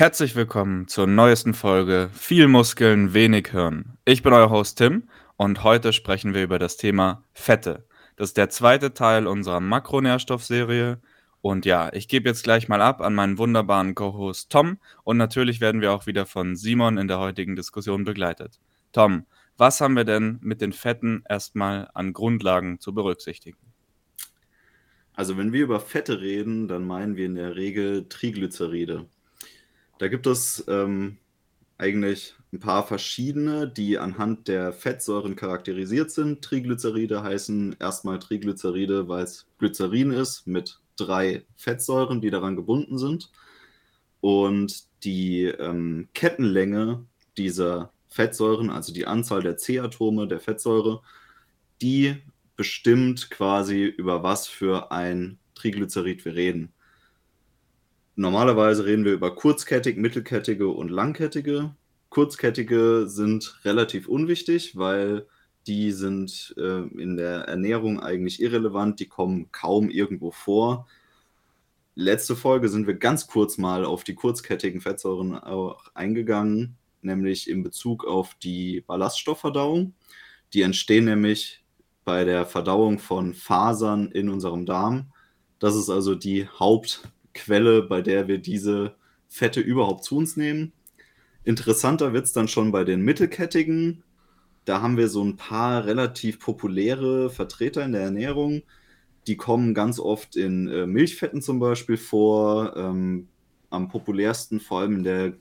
Herzlich willkommen zur neuesten Folge Viel Muskeln, wenig Hirn. Ich bin euer Host Tim und heute sprechen wir über das Thema Fette. Das ist der zweite Teil unserer Makronährstoffserie. Und ja, ich gebe jetzt gleich mal ab an meinen wunderbaren Co-Host Tom und natürlich werden wir auch wieder von Simon in der heutigen Diskussion begleitet. Tom, was haben wir denn mit den Fetten erstmal an Grundlagen zu berücksichtigen? Also wenn wir über Fette reden, dann meinen wir in der Regel Triglyceride. Da gibt es ähm, eigentlich ein paar verschiedene, die anhand der Fettsäuren charakterisiert sind. Triglyceride heißen erstmal Triglyceride, weil es Glycerin ist mit drei Fettsäuren, die daran gebunden sind. Und die ähm, Kettenlänge dieser Fettsäuren, also die Anzahl der C-Atome der Fettsäure, die bestimmt quasi über was für ein Triglycerid wir reden. Normalerweise reden wir über kurzkettig, mittelkettige und langkettige. Kurzkettige sind relativ unwichtig, weil die sind äh, in der Ernährung eigentlich irrelevant, die kommen kaum irgendwo vor. Letzte Folge sind wir ganz kurz mal auf die kurzkettigen Fettsäuren auch eingegangen, nämlich in Bezug auf die Ballaststoffverdauung. Die entstehen nämlich bei der Verdauung von Fasern in unserem Darm. Das ist also die Haupt- Quelle, bei der wir diese Fette überhaupt zu uns nehmen. Interessanter wird es dann schon bei den mittelkettigen. Da haben wir so ein paar relativ populäre Vertreter in der Ernährung. Die kommen ganz oft in äh, Milchfetten zum Beispiel vor. Ähm, am populärsten, vor allem in der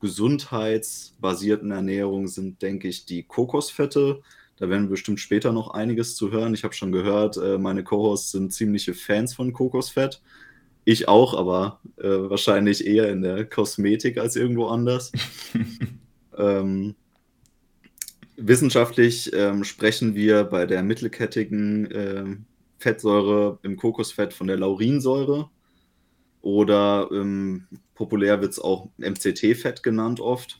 gesundheitsbasierten Ernährung, sind, denke ich, die Kokosfette. Da werden wir bestimmt später noch einiges zu hören. Ich habe schon gehört, äh, meine Co-Hosts sind ziemliche Fans von Kokosfett. Ich auch, aber äh, wahrscheinlich eher in der Kosmetik als irgendwo anders. ähm, wissenschaftlich ähm, sprechen wir bei der mittelkettigen äh, Fettsäure im Kokosfett von der Laurinsäure. Oder ähm, populär wird es auch MCT-Fett genannt oft.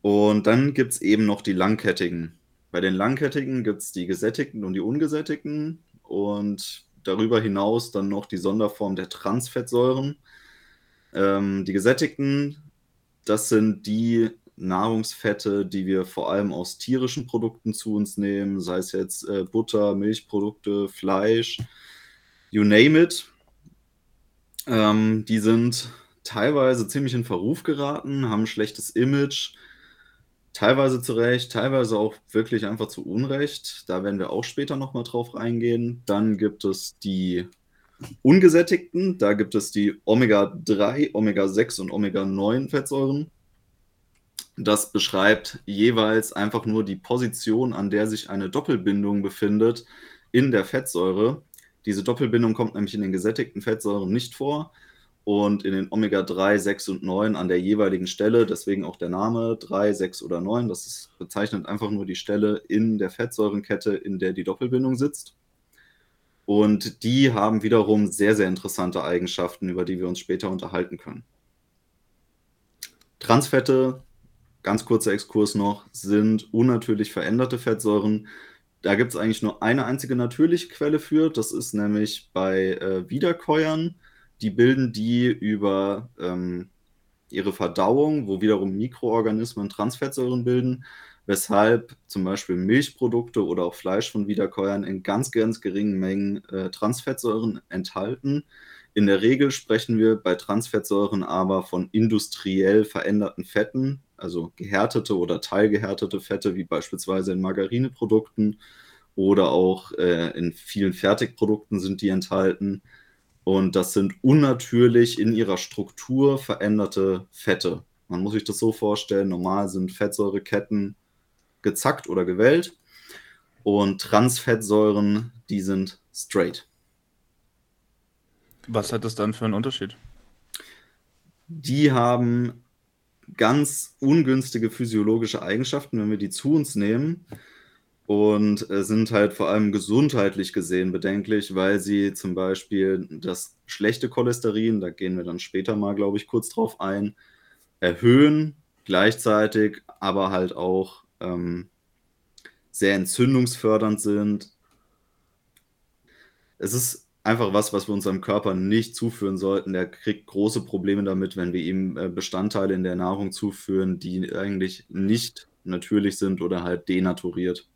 Und dann gibt es eben noch die langkettigen. Bei den langkettigen gibt es die gesättigten und die ungesättigten. Und darüber hinaus dann noch die Sonderform der Transfettsäuren. Ähm, die gesättigten, das sind die Nahrungsfette, die wir vor allem aus tierischen Produkten zu uns nehmen, sei es jetzt äh, Butter, Milchprodukte, Fleisch, you name it. Ähm, die sind teilweise ziemlich in Verruf geraten, haben ein schlechtes Image, Teilweise zu Recht, teilweise auch wirklich einfach zu Unrecht. Da werden wir auch später nochmal drauf eingehen. Dann gibt es die ungesättigten. Da gibt es die Omega-3, Omega-6 und Omega-9-Fettsäuren. Das beschreibt jeweils einfach nur die Position, an der sich eine Doppelbindung befindet in der Fettsäure. Diese Doppelbindung kommt nämlich in den gesättigten Fettsäuren nicht vor und in den Omega-3, 6 und 9 an der jeweiligen Stelle, deswegen auch der Name 3, 6 oder 9, das ist, bezeichnet einfach nur die Stelle in der Fettsäurenkette, in der die Doppelbindung sitzt. Und die haben wiederum sehr, sehr interessante Eigenschaften, über die wir uns später unterhalten können. Transfette, ganz kurzer Exkurs noch, sind unnatürlich veränderte Fettsäuren. Da gibt es eigentlich nur eine einzige natürliche Quelle für, das ist nämlich bei äh, Wiederkäuern die bilden die über ähm, ihre Verdauung, wo wiederum Mikroorganismen Transfettsäuren bilden, weshalb zum Beispiel Milchprodukte oder auch Fleisch von Wiederkäuern in ganz, ganz geringen Mengen äh, Transfettsäuren enthalten. In der Regel sprechen wir bei Transfettsäuren aber von industriell veränderten Fetten, also gehärtete oder teilgehärtete Fette, wie beispielsweise in Margarineprodukten oder auch äh, in vielen Fertigprodukten sind die enthalten. Und das sind unnatürlich in ihrer Struktur veränderte Fette. Man muss sich das so vorstellen, normal sind Fettsäureketten gezackt oder gewellt und Transfettsäuren, die sind straight. Was hat das dann für einen Unterschied? Die haben ganz ungünstige physiologische Eigenschaften, wenn wir die zu uns nehmen und äh, sind halt vor allem gesundheitlich gesehen bedenklich, weil sie zum Beispiel das schlechte Cholesterin, da gehen wir dann später mal, glaube ich, kurz drauf ein, erhöhen, gleichzeitig aber halt auch ähm, sehr entzündungsfördernd sind. Es ist einfach was, was wir unserem Körper nicht zuführen sollten. Der kriegt große Probleme damit, wenn wir ihm äh, Bestandteile in der Nahrung zuführen, die eigentlich nicht natürlich sind oder halt denaturiert.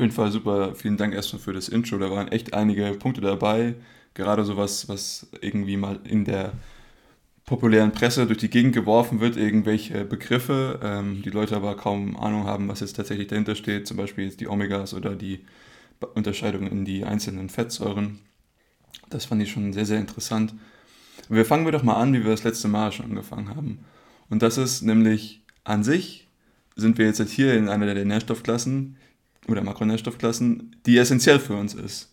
Jeden Fall super. Vielen Dank erstmal für das Intro. Da waren echt einige Punkte dabei. Gerade sowas, was irgendwie mal in der populären Presse durch die Gegend geworfen wird, irgendwelche Begriffe, ähm, die Leute aber kaum Ahnung haben, was jetzt tatsächlich dahinter steht, zum Beispiel jetzt die Omegas oder die Unterscheidung in die einzelnen Fettsäuren. Das fand ich schon sehr, sehr interessant. Wir fangen wir doch mal an, wie wir das letzte Mal schon angefangen haben. Und das ist nämlich an sich, sind wir jetzt hier in einer der Nährstoffklassen oder Makronährstoffklassen, die essentiell für uns ist.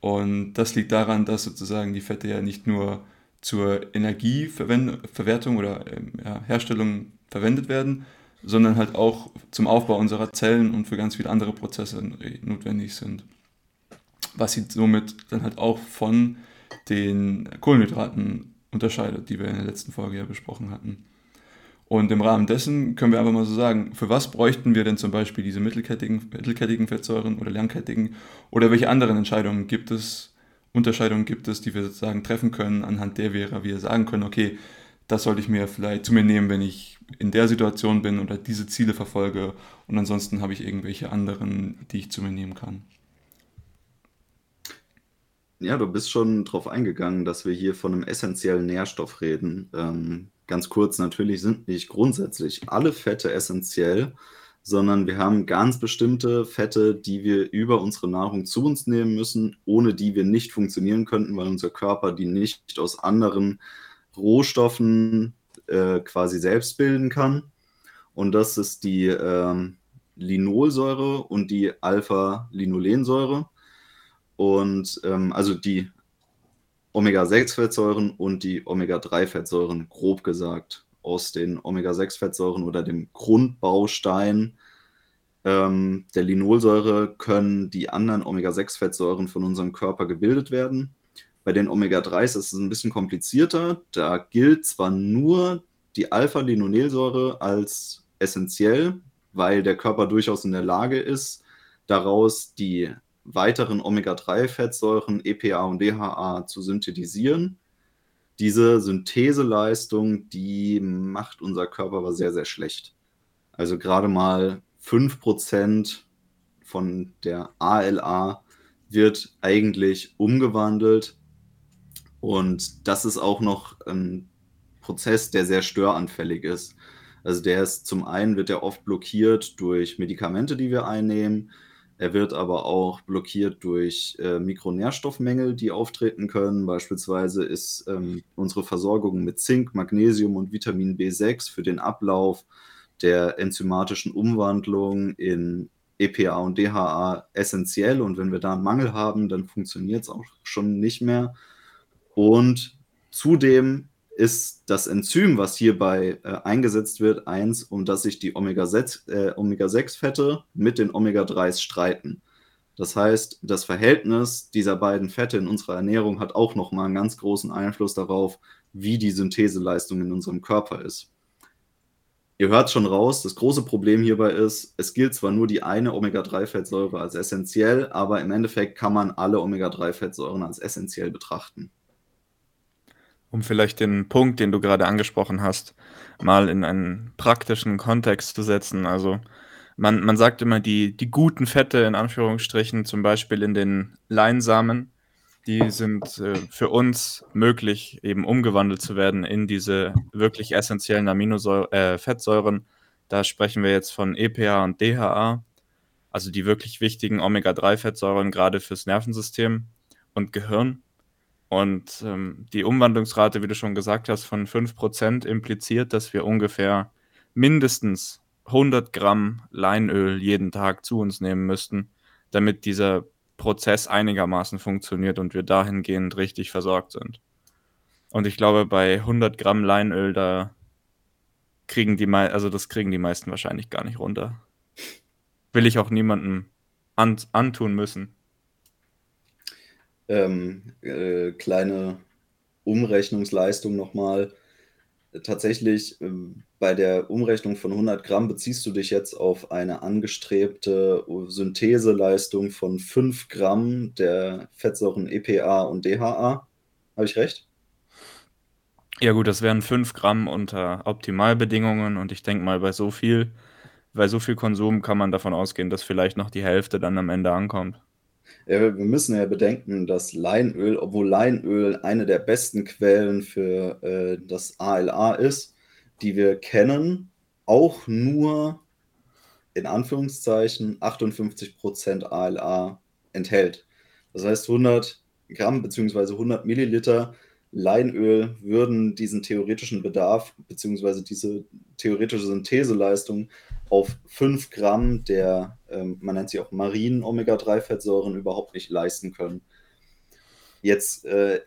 Und das liegt daran, dass sozusagen die Fette ja nicht nur zur Energieverwertung oder ähm, ja, Herstellung verwendet werden, sondern halt auch zum Aufbau unserer Zellen und für ganz viele andere Prozesse notwendig sind. Was sie somit dann halt auch von den Kohlenhydraten unterscheidet, die wir in der letzten Folge ja besprochen hatten. Und im Rahmen dessen können wir einfach mal so sagen, für was bräuchten wir denn zum Beispiel diese mittelkettigen, mittelkettigen Fettsäuren oder langkettigen oder welche anderen Entscheidungen gibt es, Unterscheidungen gibt es, die wir sozusagen treffen können, anhand der wir, wir sagen können, okay, das sollte ich mir vielleicht zu mir nehmen, wenn ich in der Situation bin oder diese Ziele verfolge und ansonsten habe ich irgendwelche anderen, die ich zu mir nehmen kann. Ja, du bist schon darauf eingegangen, dass wir hier von einem essentiellen Nährstoff reden. Ähm, ganz kurz, natürlich sind nicht grundsätzlich alle Fette essentiell, sondern wir haben ganz bestimmte Fette, die wir über unsere Nahrung zu uns nehmen müssen, ohne die wir nicht funktionieren könnten, weil unser Körper die nicht aus anderen Rohstoffen äh, quasi selbst bilden kann. Und das ist die äh, Linolsäure und die Alpha-Linolensäure. Und ähm, also die Omega-6-Fettsäuren und die Omega-3-Fettsäuren, grob gesagt, aus den Omega-6-Fettsäuren oder dem Grundbaustein ähm, der Linolsäure können die anderen Omega-6-Fettsäuren von unserem Körper gebildet werden. Bei den Omega-3s ist es ein bisschen komplizierter. Da gilt zwar nur die Alpha-Linolsäure als essentiell, weil der Körper durchaus in der Lage ist, daraus die weiteren Omega-3-Fettsäuren EPA und DHA zu synthetisieren. Diese Syntheseleistung, die macht unser Körper aber sehr, sehr schlecht. Also gerade mal 5% von der ALA wird eigentlich umgewandelt. Und das ist auch noch ein Prozess, der sehr störanfällig ist. Also der ist zum einen wird er oft blockiert durch Medikamente, die wir einnehmen. Er wird aber auch blockiert durch äh, Mikronährstoffmängel, die auftreten können. Beispielsweise ist ähm, unsere Versorgung mit Zink, Magnesium und Vitamin B6 für den Ablauf der enzymatischen Umwandlung in EPA und DHA essentiell. Und wenn wir da einen Mangel haben, dann funktioniert es auch schon nicht mehr. Und zudem ist das Enzym, was hierbei äh, eingesetzt wird, eins, um das sich die Omega-6-Fette äh, Omega mit den Omega-3s streiten. Das heißt, das Verhältnis dieser beiden Fette in unserer Ernährung hat auch nochmal einen ganz großen Einfluss darauf, wie die Syntheseleistung in unserem Körper ist. Ihr hört schon raus, das große Problem hierbei ist, es gilt zwar nur die eine Omega-3-Fettsäure als essentiell, aber im Endeffekt kann man alle Omega-3-Fettsäuren als essentiell betrachten um vielleicht den Punkt, den du gerade angesprochen hast, mal in einen praktischen Kontext zu setzen. Also man, man sagt immer, die, die guten Fette in Anführungsstrichen, zum Beispiel in den Leinsamen, die sind äh, für uns möglich, eben umgewandelt zu werden in diese wirklich essentiellen Aminosäuren. Äh, da sprechen wir jetzt von EPA und DHA, also die wirklich wichtigen Omega-3-Fettsäuren, gerade fürs Nervensystem und Gehirn. Und ähm, die Umwandlungsrate, wie du schon gesagt hast, von 5% impliziert, dass wir ungefähr mindestens 100 Gramm Leinöl jeden Tag zu uns nehmen müssten, damit dieser Prozess einigermaßen funktioniert und wir dahingehend richtig versorgt sind. Und ich glaube, bei 100 Gramm Leinöl, da kriegen die, also das kriegen die meisten wahrscheinlich gar nicht runter. Will ich auch niemandem an antun müssen. Ähm, äh, kleine Umrechnungsleistung nochmal. tatsächlich ähm, bei der Umrechnung von 100 Gramm beziehst du dich jetzt auf eine angestrebte Syntheseleistung von 5 Gramm der Fettsäuren EPA und DHA. Habe ich recht? Ja gut, das wären 5 Gramm unter Optimalbedingungen und ich denke mal, bei so viel, bei so viel Konsum kann man davon ausgehen, dass vielleicht noch die Hälfte dann am Ende ankommt. Ja, wir müssen ja bedenken, dass Leinöl, obwohl Leinöl eine der besten Quellen für äh, das ALA ist, die wir kennen, auch nur in Anführungszeichen 58% ALA enthält. Das heißt, 100 Gramm bzw. 100 Milliliter Leinöl würden diesen theoretischen Bedarf bzw. diese theoretische Syntheseleistung auf 5 Gramm der, ähm, man nennt sie auch marinen Omega-3-Fettsäuren, überhaupt nicht leisten können. Jetzt äh,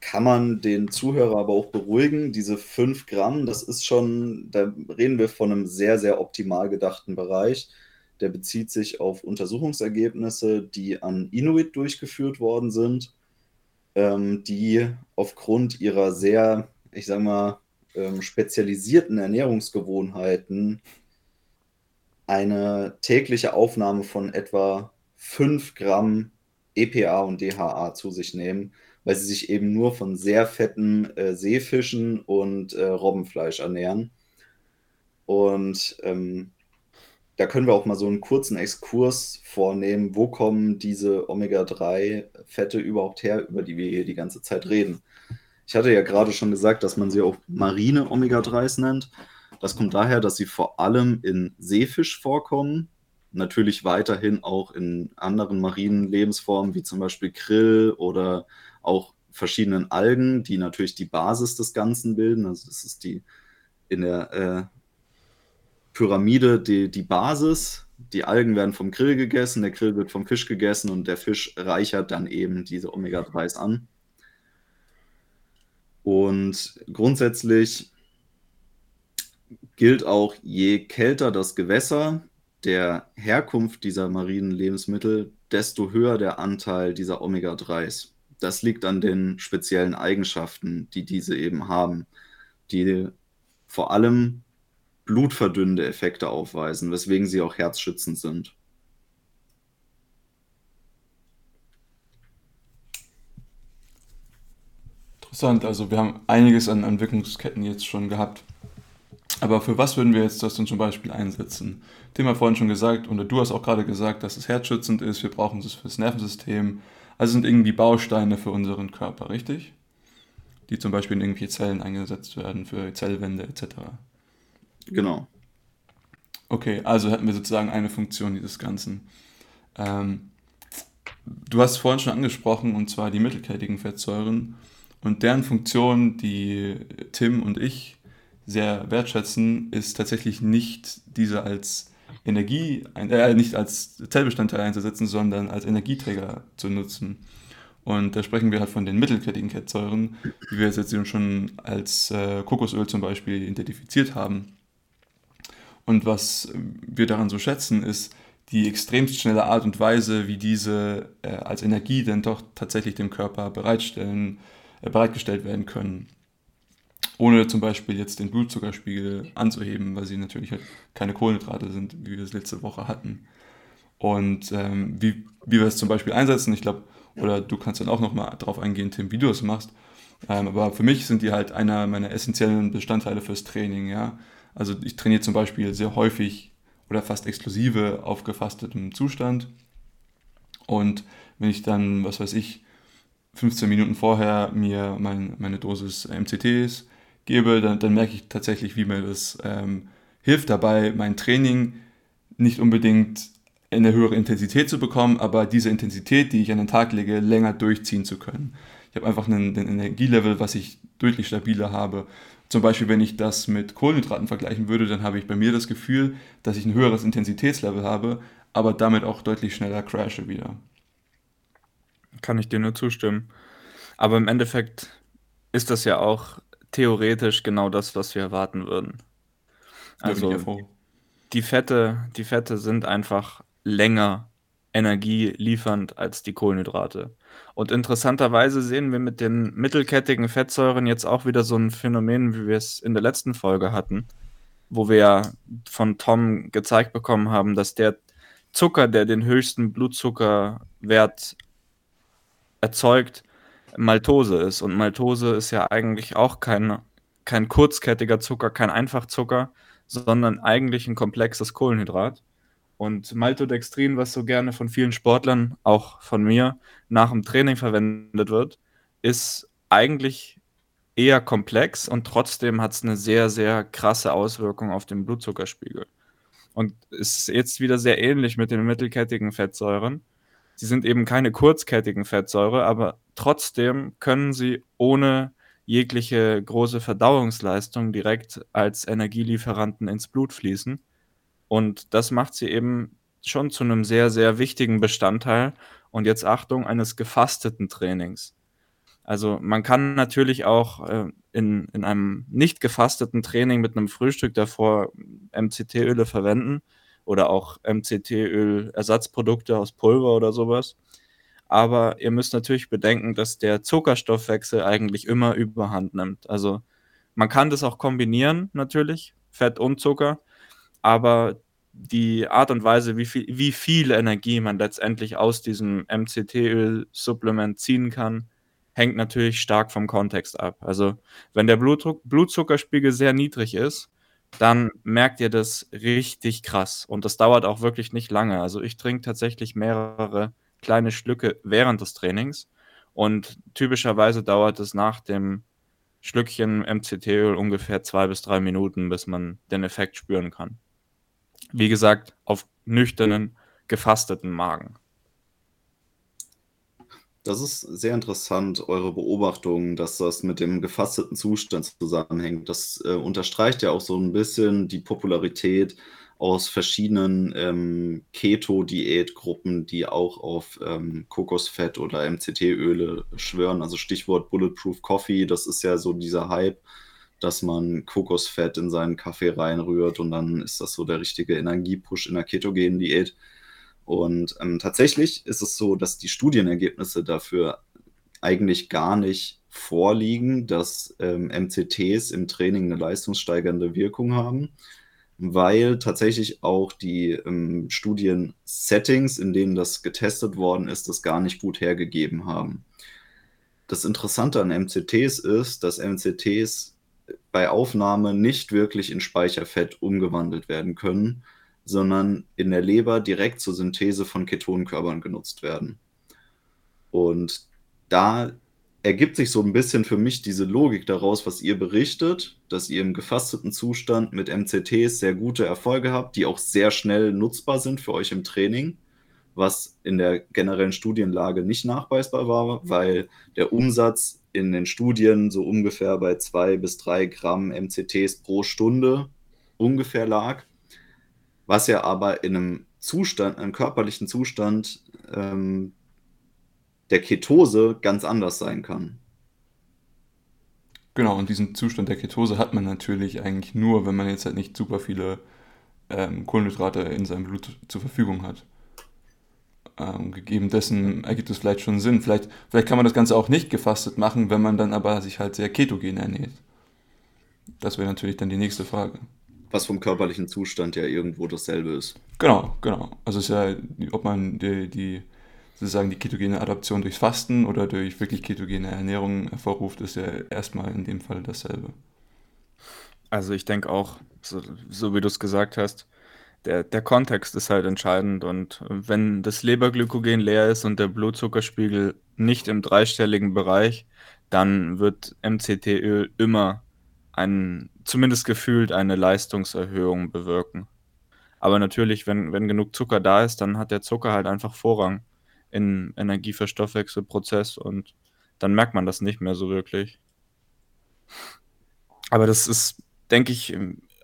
kann man den Zuhörer aber auch beruhigen. Diese 5 Gramm, das ist schon, da reden wir von einem sehr, sehr optimal gedachten Bereich. Der bezieht sich auf Untersuchungsergebnisse, die an Inuit durchgeführt worden sind, ähm, die aufgrund ihrer sehr, ich sag mal, ähm, spezialisierten Ernährungsgewohnheiten eine tägliche Aufnahme von etwa 5 Gramm EPA und DHA zu sich nehmen, weil sie sich eben nur von sehr fetten äh, Seefischen und äh, Robbenfleisch ernähren. Und ähm, da können wir auch mal so einen kurzen Exkurs vornehmen. Wo kommen diese Omega-3-Fette überhaupt her, über die wir hier die ganze Zeit reden? Ich hatte ja gerade schon gesagt, dass man sie auch marine Omega-3s nennt. Das kommt daher, dass sie vor allem in Seefisch vorkommen, natürlich weiterhin auch in anderen marinen Lebensformen, wie zum Beispiel Krill oder auch verschiedenen Algen, die natürlich die Basis des Ganzen bilden. Also das ist die in der äh, Pyramide die, die Basis. Die Algen werden vom Grill gegessen, der Grill wird vom Fisch gegessen und der Fisch reichert dann eben diese Omega-3s an. Und grundsätzlich gilt auch, je kälter das Gewässer der Herkunft dieser marinen Lebensmittel, desto höher der Anteil dieser Omega-3s. Das liegt an den speziellen Eigenschaften, die diese eben haben, die vor allem blutverdünnende Effekte aufweisen, weswegen sie auch herzschützend sind. Interessant, also wir haben einiges an, Wirkungsketten jetzt schon gehabt. Aber für was würden wir jetzt das denn zum Beispiel einsetzen? Tim hat vorhin schon gesagt, und du hast auch gerade gesagt, dass es herzschützend ist, wir brauchen es fürs Nervensystem. Also sind irgendwie Bausteine für unseren Körper, richtig? Die zum Beispiel in irgendwelche Zellen eingesetzt werden, für Zellwände etc. Genau. Okay, also hätten wir sozusagen eine Funktion dieses Ganzen. Ähm, du hast vorhin schon angesprochen, und zwar die mittelkettigen Fettsäuren. Und deren Funktion, die Tim und ich sehr wertschätzen, ist tatsächlich nicht diese als Energie, äh, nicht als Zellbestandteil einzusetzen, sondern als Energieträger zu nutzen. Und da sprechen wir halt von den mittelkettigen Fettsäuren, wie wir jetzt schon als äh, Kokosöl zum Beispiel identifiziert haben. Und was wir daran so schätzen, ist die extremst schnelle Art und Weise, wie diese äh, als Energie dann doch tatsächlich dem Körper bereitstellen, äh, bereitgestellt werden können ohne zum Beispiel jetzt den Blutzuckerspiegel anzuheben, weil sie natürlich halt keine Kohlenhydrate sind, wie wir es letzte Woche hatten. Und ähm, wie, wie wir es zum Beispiel einsetzen, ich glaube, oder du kannst dann auch nochmal drauf eingehen, Tim, wie du es machst. Ähm, aber für mich sind die halt einer meiner essentiellen Bestandteile fürs Training, ja. Also ich trainiere zum Beispiel sehr häufig oder fast exklusive auf gefastetem Zustand. Und wenn ich dann, was weiß ich, 15 Minuten vorher mir mein, meine Dosis MCTs gebe, dann, dann merke ich tatsächlich, wie mir das ähm, hilft dabei, mein Training nicht unbedingt in eine höhere Intensität zu bekommen, aber diese Intensität, die ich an den Tag lege, länger durchziehen zu können. Ich habe einfach einen, einen Energielevel, was ich deutlich stabiler habe. Zum Beispiel, wenn ich das mit Kohlenhydraten vergleichen würde, dann habe ich bei mir das Gefühl, dass ich ein höheres Intensitätslevel habe, aber damit auch deutlich schneller crashe wieder. Kann ich dir nur zustimmen. Aber im Endeffekt ist das ja auch theoretisch genau das, was wir erwarten würden. Also die Fette, die Fette sind einfach länger energieliefernd als die Kohlenhydrate. Und interessanterweise sehen wir mit den mittelkettigen Fettsäuren jetzt auch wieder so ein Phänomen, wie wir es in der letzten Folge hatten, wo wir von Tom gezeigt bekommen haben, dass der Zucker, der den höchsten Blutzuckerwert erzeugt, Maltose ist. Und Maltose ist ja eigentlich auch kein, kein kurzkettiger Zucker, kein Einfachzucker, sondern eigentlich ein komplexes Kohlenhydrat. Und Maltodextrin, was so gerne von vielen Sportlern, auch von mir, nach dem Training verwendet wird, ist eigentlich eher komplex und trotzdem hat es eine sehr, sehr krasse Auswirkung auf den Blutzuckerspiegel. Und es ist jetzt wieder sehr ähnlich mit den mittelkettigen Fettsäuren. Sie sind eben keine kurzkettigen Fettsäure, aber trotzdem können sie ohne jegliche große Verdauungsleistung direkt als Energielieferanten ins Blut fließen. Und das macht sie eben schon zu einem sehr, sehr wichtigen Bestandteil. Und jetzt Achtung, eines gefasteten Trainings. Also man kann natürlich auch äh, in, in einem nicht gefasteten Training mit einem Frühstück davor MCT-Öle verwenden oder auch MCT-Öl-Ersatzprodukte aus Pulver oder sowas. Aber ihr müsst natürlich bedenken, dass der Zuckerstoffwechsel eigentlich immer Überhand nimmt. Also man kann das auch kombinieren, natürlich, Fett und Zucker, aber die Art und Weise, wie viel, wie viel Energie man letztendlich aus diesem MCT-Öl-Supplement ziehen kann, hängt natürlich stark vom Kontext ab. Also wenn der Blutdruck, Blutzuckerspiegel sehr niedrig ist, dann merkt ihr das richtig krass. Und das dauert auch wirklich nicht lange. Also ich trinke tatsächlich mehrere kleine Schlücke während des Trainings. Und typischerweise dauert es nach dem Schlückchen MCT-Öl ungefähr zwei bis drei Minuten, bis man den Effekt spüren kann. Wie gesagt, auf nüchternen, gefasteten Magen. Das ist sehr interessant, eure Beobachtung, dass das mit dem gefasteten Zustand zusammenhängt. Das äh, unterstreicht ja auch so ein bisschen die Popularität aus verschiedenen ähm, Keto-Diätgruppen, die auch auf ähm, Kokosfett oder MCT-Öle schwören. Also Stichwort Bulletproof Coffee, das ist ja so dieser Hype, dass man Kokosfett in seinen Kaffee reinrührt und dann ist das so der richtige Energiepush in der ketogenen Diät. Und ähm, tatsächlich ist es so, dass die Studienergebnisse dafür eigentlich gar nicht vorliegen, dass ähm, MCTs im Training eine leistungssteigernde Wirkung haben, weil tatsächlich auch die ähm, Studien-Settings, in denen das getestet worden ist, das gar nicht gut hergegeben haben. Das Interessante an MCTs ist, dass MCTs bei Aufnahme nicht wirklich in Speicherfett umgewandelt werden können, sondern in der Leber direkt zur Synthese von Ketonkörpern genutzt werden. Und da ergibt sich so ein bisschen für mich diese Logik daraus, was ihr berichtet, dass ihr im gefasteten Zustand mit MCTs sehr gute Erfolge habt, die auch sehr schnell nutzbar sind für euch im Training, was in der generellen Studienlage nicht nachweisbar war, weil der Umsatz in den Studien so ungefähr bei zwei bis drei Gramm MCTs pro Stunde ungefähr lag was ja aber in einem Zustand, einem körperlichen Zustand ähm, der Ketose ganz anders sein kann. Genau, und diesen Zustand der Ketose hat man natürlich eigentlich nur, wenn man jetzt halt nicht super viele ähm, Kohlenhydrate in seinem Blut zur Verfügung hat. Ähm, gegeben dessen ergibt es vielleicht schon Sinn. Vielleicht, vielleicht kann man das Ganze auch nicht gefastet machen, wenn man dann aber sich halt sehr ketogen ernährt. Das wäre natürlich dann die nächste Frage was vom körperlichen Zustand ja irgendwo dasselbe ist. Genau, genau. Also es ist ja, ob man die, die sozusagen die ketogene Adaption durchs Fasten oder durch wirklich ketogene Ernährung hervorruft, ist ja erstmal in dem Fall dasselbe. Also ich denke auch, so, so wie du es gesagt hast, der, der Kontext ist halt entscheidend und wenn das Leberglykogen leer ist und der Blutzuckerspiegel nicht im dreistelligen Bereich, dann wird MCT-Öl immer ein, zumindest gefühlt eine Leistungserhöhung bewirken. Aber natürlich, wenn, wenn genug Zucker da ist, dann hat der Zucker halt einfach Vorrang im Energieverstoffwechselprozess und dann merkt man das nicht mehr so wirklich. Aber das ist, denke ich,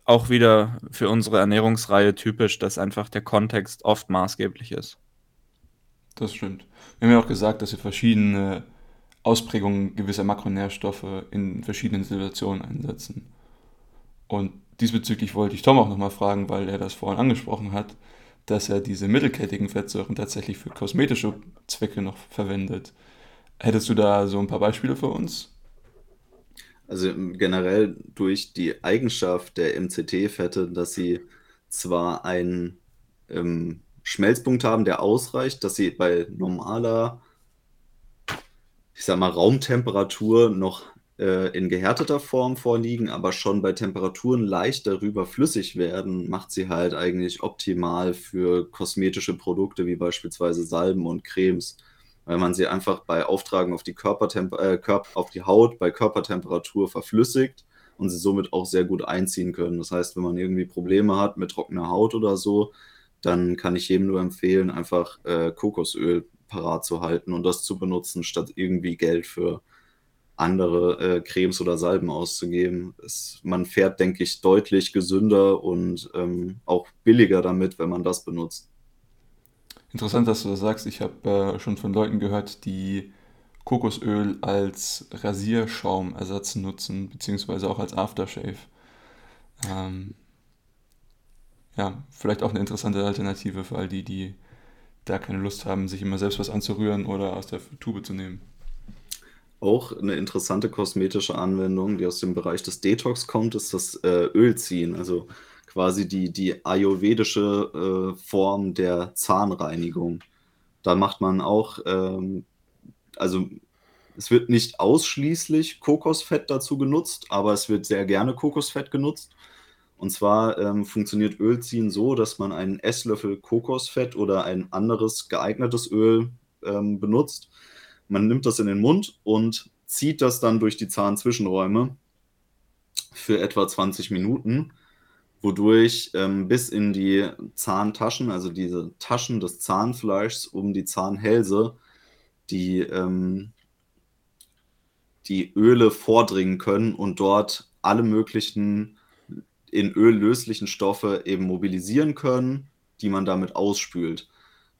auch wieder für unsere Ernährungsreihe typisch, dass einfach der Kontext oft maßgeblich ist. Das stimmt. Wir haben ja auch gesagt, dass wir verschiedene Ausprägungen gewisser Makronährstoffe in verschiedenen Situationen einsetzen. Und diesbezüglich wollte ich Tom auch nochmal fragen, weil er das vorhin angesprochen hat, dass er diese mittelkettigen Fettsäuren tatsächlich für kosmetische Zwecke noch verwendet. Hättest du da so ein paar Beispiele für uns? Also generell durch die Eigenschaft der MCT-Fette, dass sie zwar einen ähm, Schmelzpunkt haben, der ausreicht, dass sie bei normaler, ich sag mal, Raumtemperatur noch in gehärteter Form vorliegen, aber schon bei Temperaturen leicht darüber flüssig werden, macht sie halt eigentlich optimal für kosmetische Produkte wie beispielsweise Salben und Cremes weil man sie einfach bei Auftragen auf die, Körpertemper äh, auf die Haut bei Körpertemperatur verflüssigt und sie somit auch sehr gut einziehen können. Das heißt, wenn man irgendwie Probleme hat mit trockener Haut oder so, dann kann ich jedem nur empfehlen, einfach äh, Kokosöl parat zu halten und das zu benutzen, statt irgendwie Geld für andere äh, Cremes oder Salben auszugeben. Es, man fährt, denke ich, deutlich gesünder und ähm, auch billiger damit, wenn man das benutzt. Interessant, dass du das sagst. Ich habe äh, schon von Leuten gehört, die Kokosöl als Rasierschaumersatz nutzen, beziehungsweise auch als Aftershave. Ähm, ja, vielleicht auch eine interessante Alternative für all die, die da keine Lust haben, sich immer selbst was anzurühren oder aus der Tube zu nehmen. Auch eine interessante kosmetische Anwendung, die aus dem Bereich des Detox kommt, ist das äh, Ölziehen. Also quasi die, die ayurvedische äh, Form der Zahnreinigung. Da macht man auch, ähm, also es wird nicht ausschließlich Kokosfett dazu genutzt, aber es wird sehr gerne Kokosfett genutzt. Und zwar ähm, funktioniert Ölziehen so, dass man einen Esslöffel Kokosfett oder ein anderes geeignetes Öl ähm, benutzt. Man nimmt das in den Mund und zieht das dann durch die Zahnzwischenräume für etwa 20 Minuten wodurch ähm, bis in die Zahntaschen, also diese Taschen des Zahnfleischs um die Zahnhälse, die, ähm, die Öle vordringen können und dort alle möglichen in Öl löslichen Stoffe eben mobilisieren können, die man damit ausspült.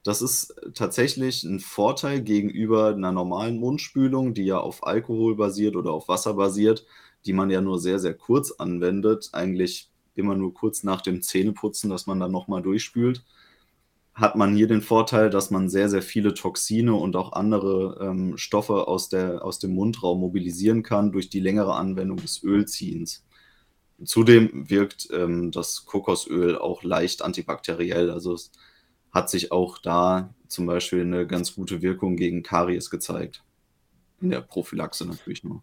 Das ist tatsächlich ein Vorteil gegenüber einer normalen Mundspülung, die ja auf Alkohol basiert oder auf Wasser basiert, die man ja nur sehr, sehr kurz anwendet, eigentlich immer nur kurz nach dem Zähneputzen, dass man dann nochmal durchspült, hat man hier den Vorteil, dass man sehr, sehr viele Toxine und auch andere ähm, Stoffe aus, der, aus dem Mundraum mobilisieren kann durch die längere Anwendung des Ölziehens. Zudem wirkt ähm, das Kokosöl auch leicht antibakteriell. Also es hat sich auch da zum Beispiel eine ganz gute Wirkung gegen Karies gezeigt. In der Prophylaxe natürlich nur.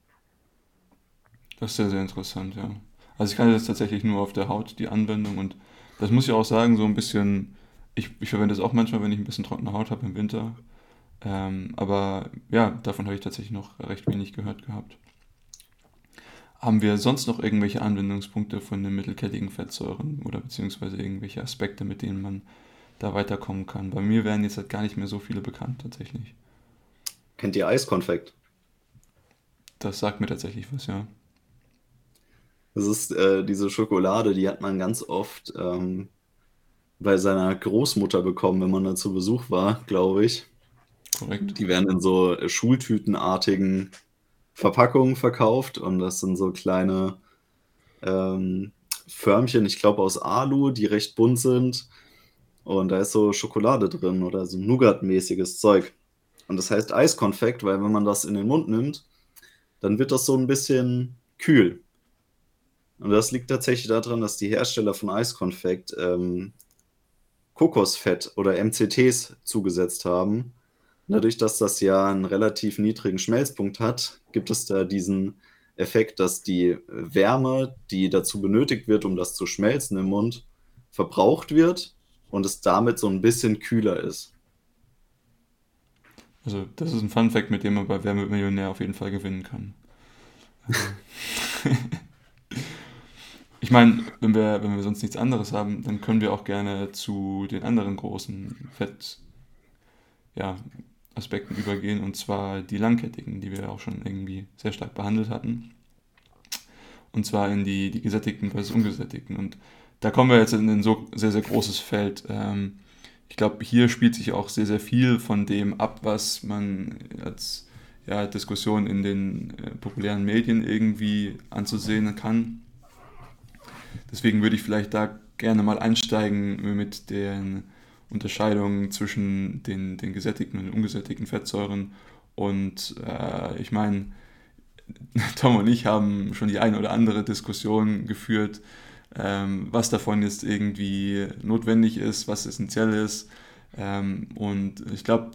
Das ist sehr, sehr interessant, ja. Also ich kann das tatsächlich nur auf der Haut, die Anwendung. Und das muss ich auch sagen, so ein bisschen, ich, ich verwende es auch manchmal, wenn ich ein bisschen trockene Haut habe im Winter. Ähm, aber ja, davon habe ich tatsächlich noch recht wenig gehört gehabt. Haben wir sonst noch irgendwelche Anwendungspunkte von den mittelkettigen Fettsäuren oder beziehungsweise irgendwelche Aspekte, mit denen man da weiterkommen kann? Bei mir wären jetzt halt gar nicht mehr so viele bekannt tatsächlich. Kennt ihr Eiskonfekt? Das sagt mir tatsächlich was, ja. Das ist äh, diese Schokolade, die hat man ganz oft ähm, bei seiner Großmutter bekommen, wenn man da zu Besuch war, glaube ich. Korrekt. Die werden in so Schultütenartigen Verpackungen verkauft und das sind so kleine ähm, Förmchen, ich glaube aus Alu, die recht bunt sind. Und da ist so Schokolade drin oder so Nougat-mäßiges Zeug. Und das heißt Eiskonfekt, weil wenn man das in den Mund nimmt, dann wird das so ein bisschen kühl. Und das liegt tatsächlich daran, dass die Hersteller von Eiskonfekt ähm, Kokosfett oder MCTs zugesetzt haben. Dadurch, dass das ja einen relativ niedrigen Schmelzpunkt hat, gibt es da diesen Effekt, dass die Wärme, die dazu benötigt wird, um das zu schmelzen im Mund, verbraucht wird und es damit so ein bisschen kühler ist. Also, das ist ein Fun Fact, mit dem man bei Wer Millionär auf jeden Fall gewinnen kann. Also Ich meine, wenn wir, wenn wir sonst nichts anderes haben, dann können wir auch gerne zu den anderen großen Fett-Aspekten ja, übergehen, und zwar die langkettigen, die wir auch schon irgendwie sehr stark behandelt hatten. Und zwar in die, die gesättigten versus ungesättigten. Und da kommen wir jetzt in ein so sehr, sehr großes Feld. Ähm, ich glaube, hier spielt sich auch sehr, sehr viel von dem ab, was man als ja, Diskussion in den äh, populären Medien irgendwie anzusehen kann. Deswegen würde ich vielleicht da gerne mal einsteigen mit den Unterscheidung zwischen den, den gesättigten und ungesättigten Fettsäuren. Und äh, ich meine, Tom und ich haben schon die eine oder andere Diskussion geführt, ähm, was davon jetzt irgendwie notwendig ist, was essentiell ist. Ähm, und ich glaube,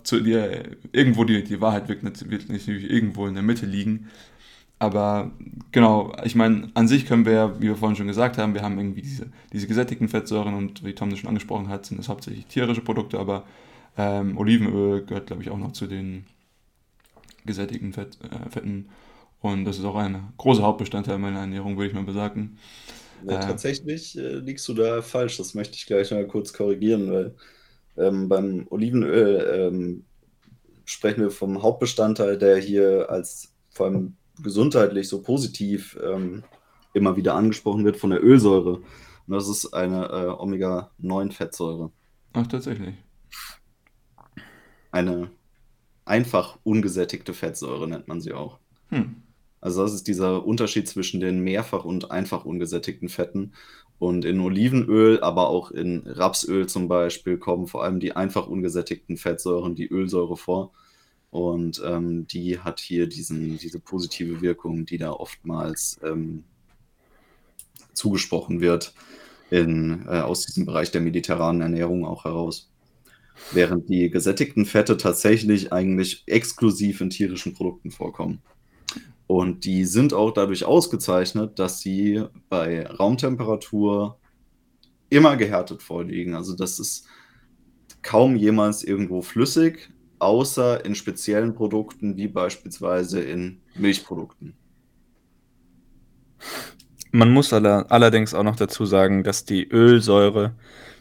irgendwo die, die Wahrheit wird, wird natürlich irgendwo in der Mitte liegen. Aber genau, ich meine, an sich können wir, wie wir vorhin schon gesagt haben, wir haben irgendwie diese, diese gesättigten Fettsäuren und wie Tom das schon angesprochen hat, sind das hauptsächlich tierische Produkte, aber ähm, Olivenöl gehört, glaube ich, auch noch zu den gesättigten Fett, äh, Fetten. Und das ist auch ein großer Hauptbestandteil meiner Ernährung, würde ich mal besagen. Ja, äh, tatsächlich äh, liegst du da falsch. Das möchte ich gleich mal kurz korrigieren, weil ähm, beim Olivenöl ähm, sprechen wir vom Hauptbestandteil, der hier als vor allem gesundheitlich so positiv ähm, immer wieder angesprochen wird, von der Ölsäure. Und das ist eine äh, Omega-9-Fettsäure. Ach, tatsächlich. Eine einfach ungesättigte Fettsäure nennt man sie auch. Hm. Also das ist dieser Unterschied zwischen den mehrfach und einfach ungesättigten Fetten. Und in Olivenöl, aber auch in Rapsöl zum Beispiel, kommen vor allem die einfach ungesättigten Fettsäuren, die Ölsäure vor. Und ähm, die hat hier diesen, diese positive Wirkung, die da oftmals ähm, zugesprochen wird, in, äh, aus diesem Bereich der mediterranen Ernährung auch heraus. Während die gesättigten Fette tatsächlich eigentlich exklusiv in tierischen Produkten vorkommen. Und die sind auch dadurch ausgezeichnet, dass sie bei Raumtemperatur immer gehärtet vorliegen. Also das ist kaum jemals irgendwo flüssig, außer in speziellen Produkten wie beispielsweise in Milchprodukten. Man muss aller, allerdings auch noch dazu sagen, dass die Ölsäure,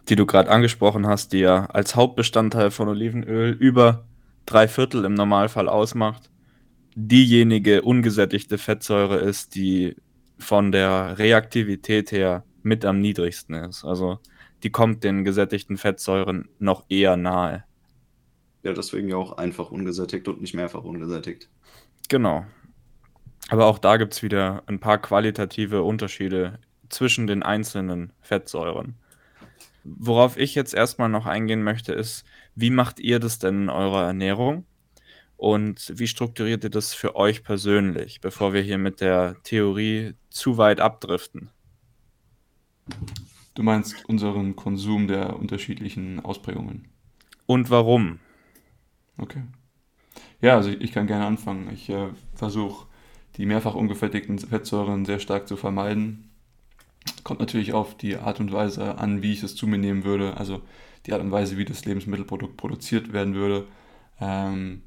die du gerade angesprochen hast, die ja als Hauptbestandteil von Olivenöl über drei Viertel im Normalfall ausmacht, diejenige ungesättigte Fettsäure ist, die von der Reaktivität her mit am niedrigsten ist. Also die kommt den gesättigten Fettsäuren noch eher nahe. Ja, deswegen ja auch einfach ungesättigt und nicht mehrfach ungesättigt. Genau. Aber auch da gibt es wieder ein paar qualitative Unterschiede zwischen den einzelnen Fettsäuren. Worauf ich jetzt erstmal noch eingehen möchte, ist, wie macht ihr das denn in eurer Ernährung? Und wie strukturiert ihr das für euch persönlich, bevor wir hier mit der Theorie zu weit abdriften? Du meinst unseren Konsum der unterschiedlichen Ausprägungen. Und warum? Okay. Ja, also ich, kann gerne anfangen. Ich äh, versuche die mehrfach ungefettigten Fettsäuren sehr stark zu vermeiden. Kommt natürlich auf die Art und Weise an, wie ich es zu mir nehmen würde. Also die Art und Weise, wie das Lebensmittelprodukt produziert werden würde. Ähm,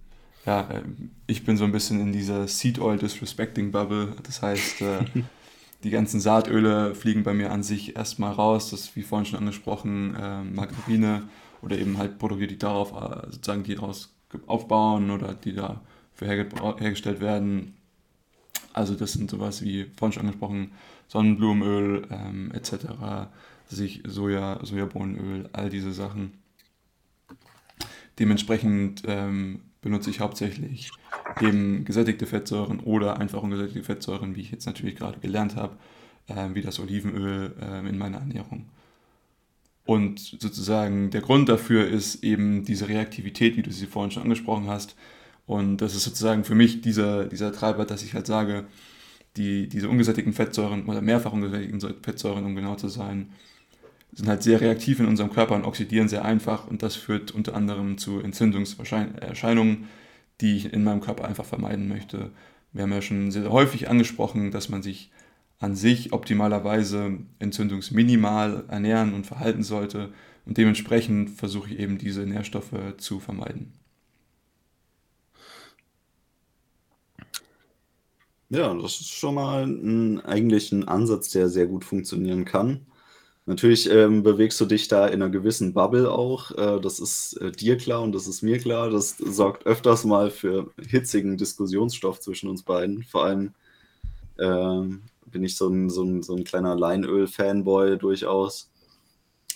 ja, äh, ich bin so ein bisschen in dieser Seed Oil Disrespecting Bubble. Das heißt, äh, die ganzen Saatöle fliegen bei mir an sich erstmal raus. Das ist wie vorhin schon angesprochen, äh, Margarine oder eben halt Produkte, die darauf äh, sozusagen die daraus aufbauen oder die da für hergestellt werden. Also das sind sowas wie vorhin schon angesprochen, Sonnenblumenöl ähm, etc., sich Soja, Sojabohnenöl, all diese Sachen. Dementsprechend ähm, benutze ich hauptsächlich eben gesättigte Fettsäuren oder einfach ungesättigte Fettsäuren, wie ich jetzt natürlich gerade gelernt habe, äh, wie das Olivenöl äh, in meiner Ernährung. Und sozusagen der Grund dafür ist eben diese Reaktivität, wie du sie vorhin schon angesprochen hast. Und das ist sozusagen für mich dieser, dieser Treiber, dass ich halt sage, die, diese ungesättigten Fettsäuren oder mehrfach ungesättigten Fettsäuren, um genau zu sein, sind halt sehr reaktiv in unserem Körper und oxidieren sehr einfach und das führt unter anderem zu Entzündungserscheinungen, die ich in meinem Körper einfach vermeiden möchte. Wir haben ja schon sehr, häufig angesprochen, dass man sich an sich optimalerweise entzündungsminimal ernähren und verhalten sollte und dementsprechend versuche ich eben diese Nährstoffe zu vermeiden. Ja, das ist schon mal ein, eigentlich ein Ansatz, der sehr gut funktionieren kann. Natürlich ähm, bewegst du dich da in einer gewissen Bubble auch. Äh, das ist äh, dir klar und das ist mir klar. Das sorgt öfters mal für hitzigen Diskussionsstoff zwischen uns beiden. Vor allem ähm, bin ich so ein, so ein, so ein kleiner Leinöl-Fanboy durchaus.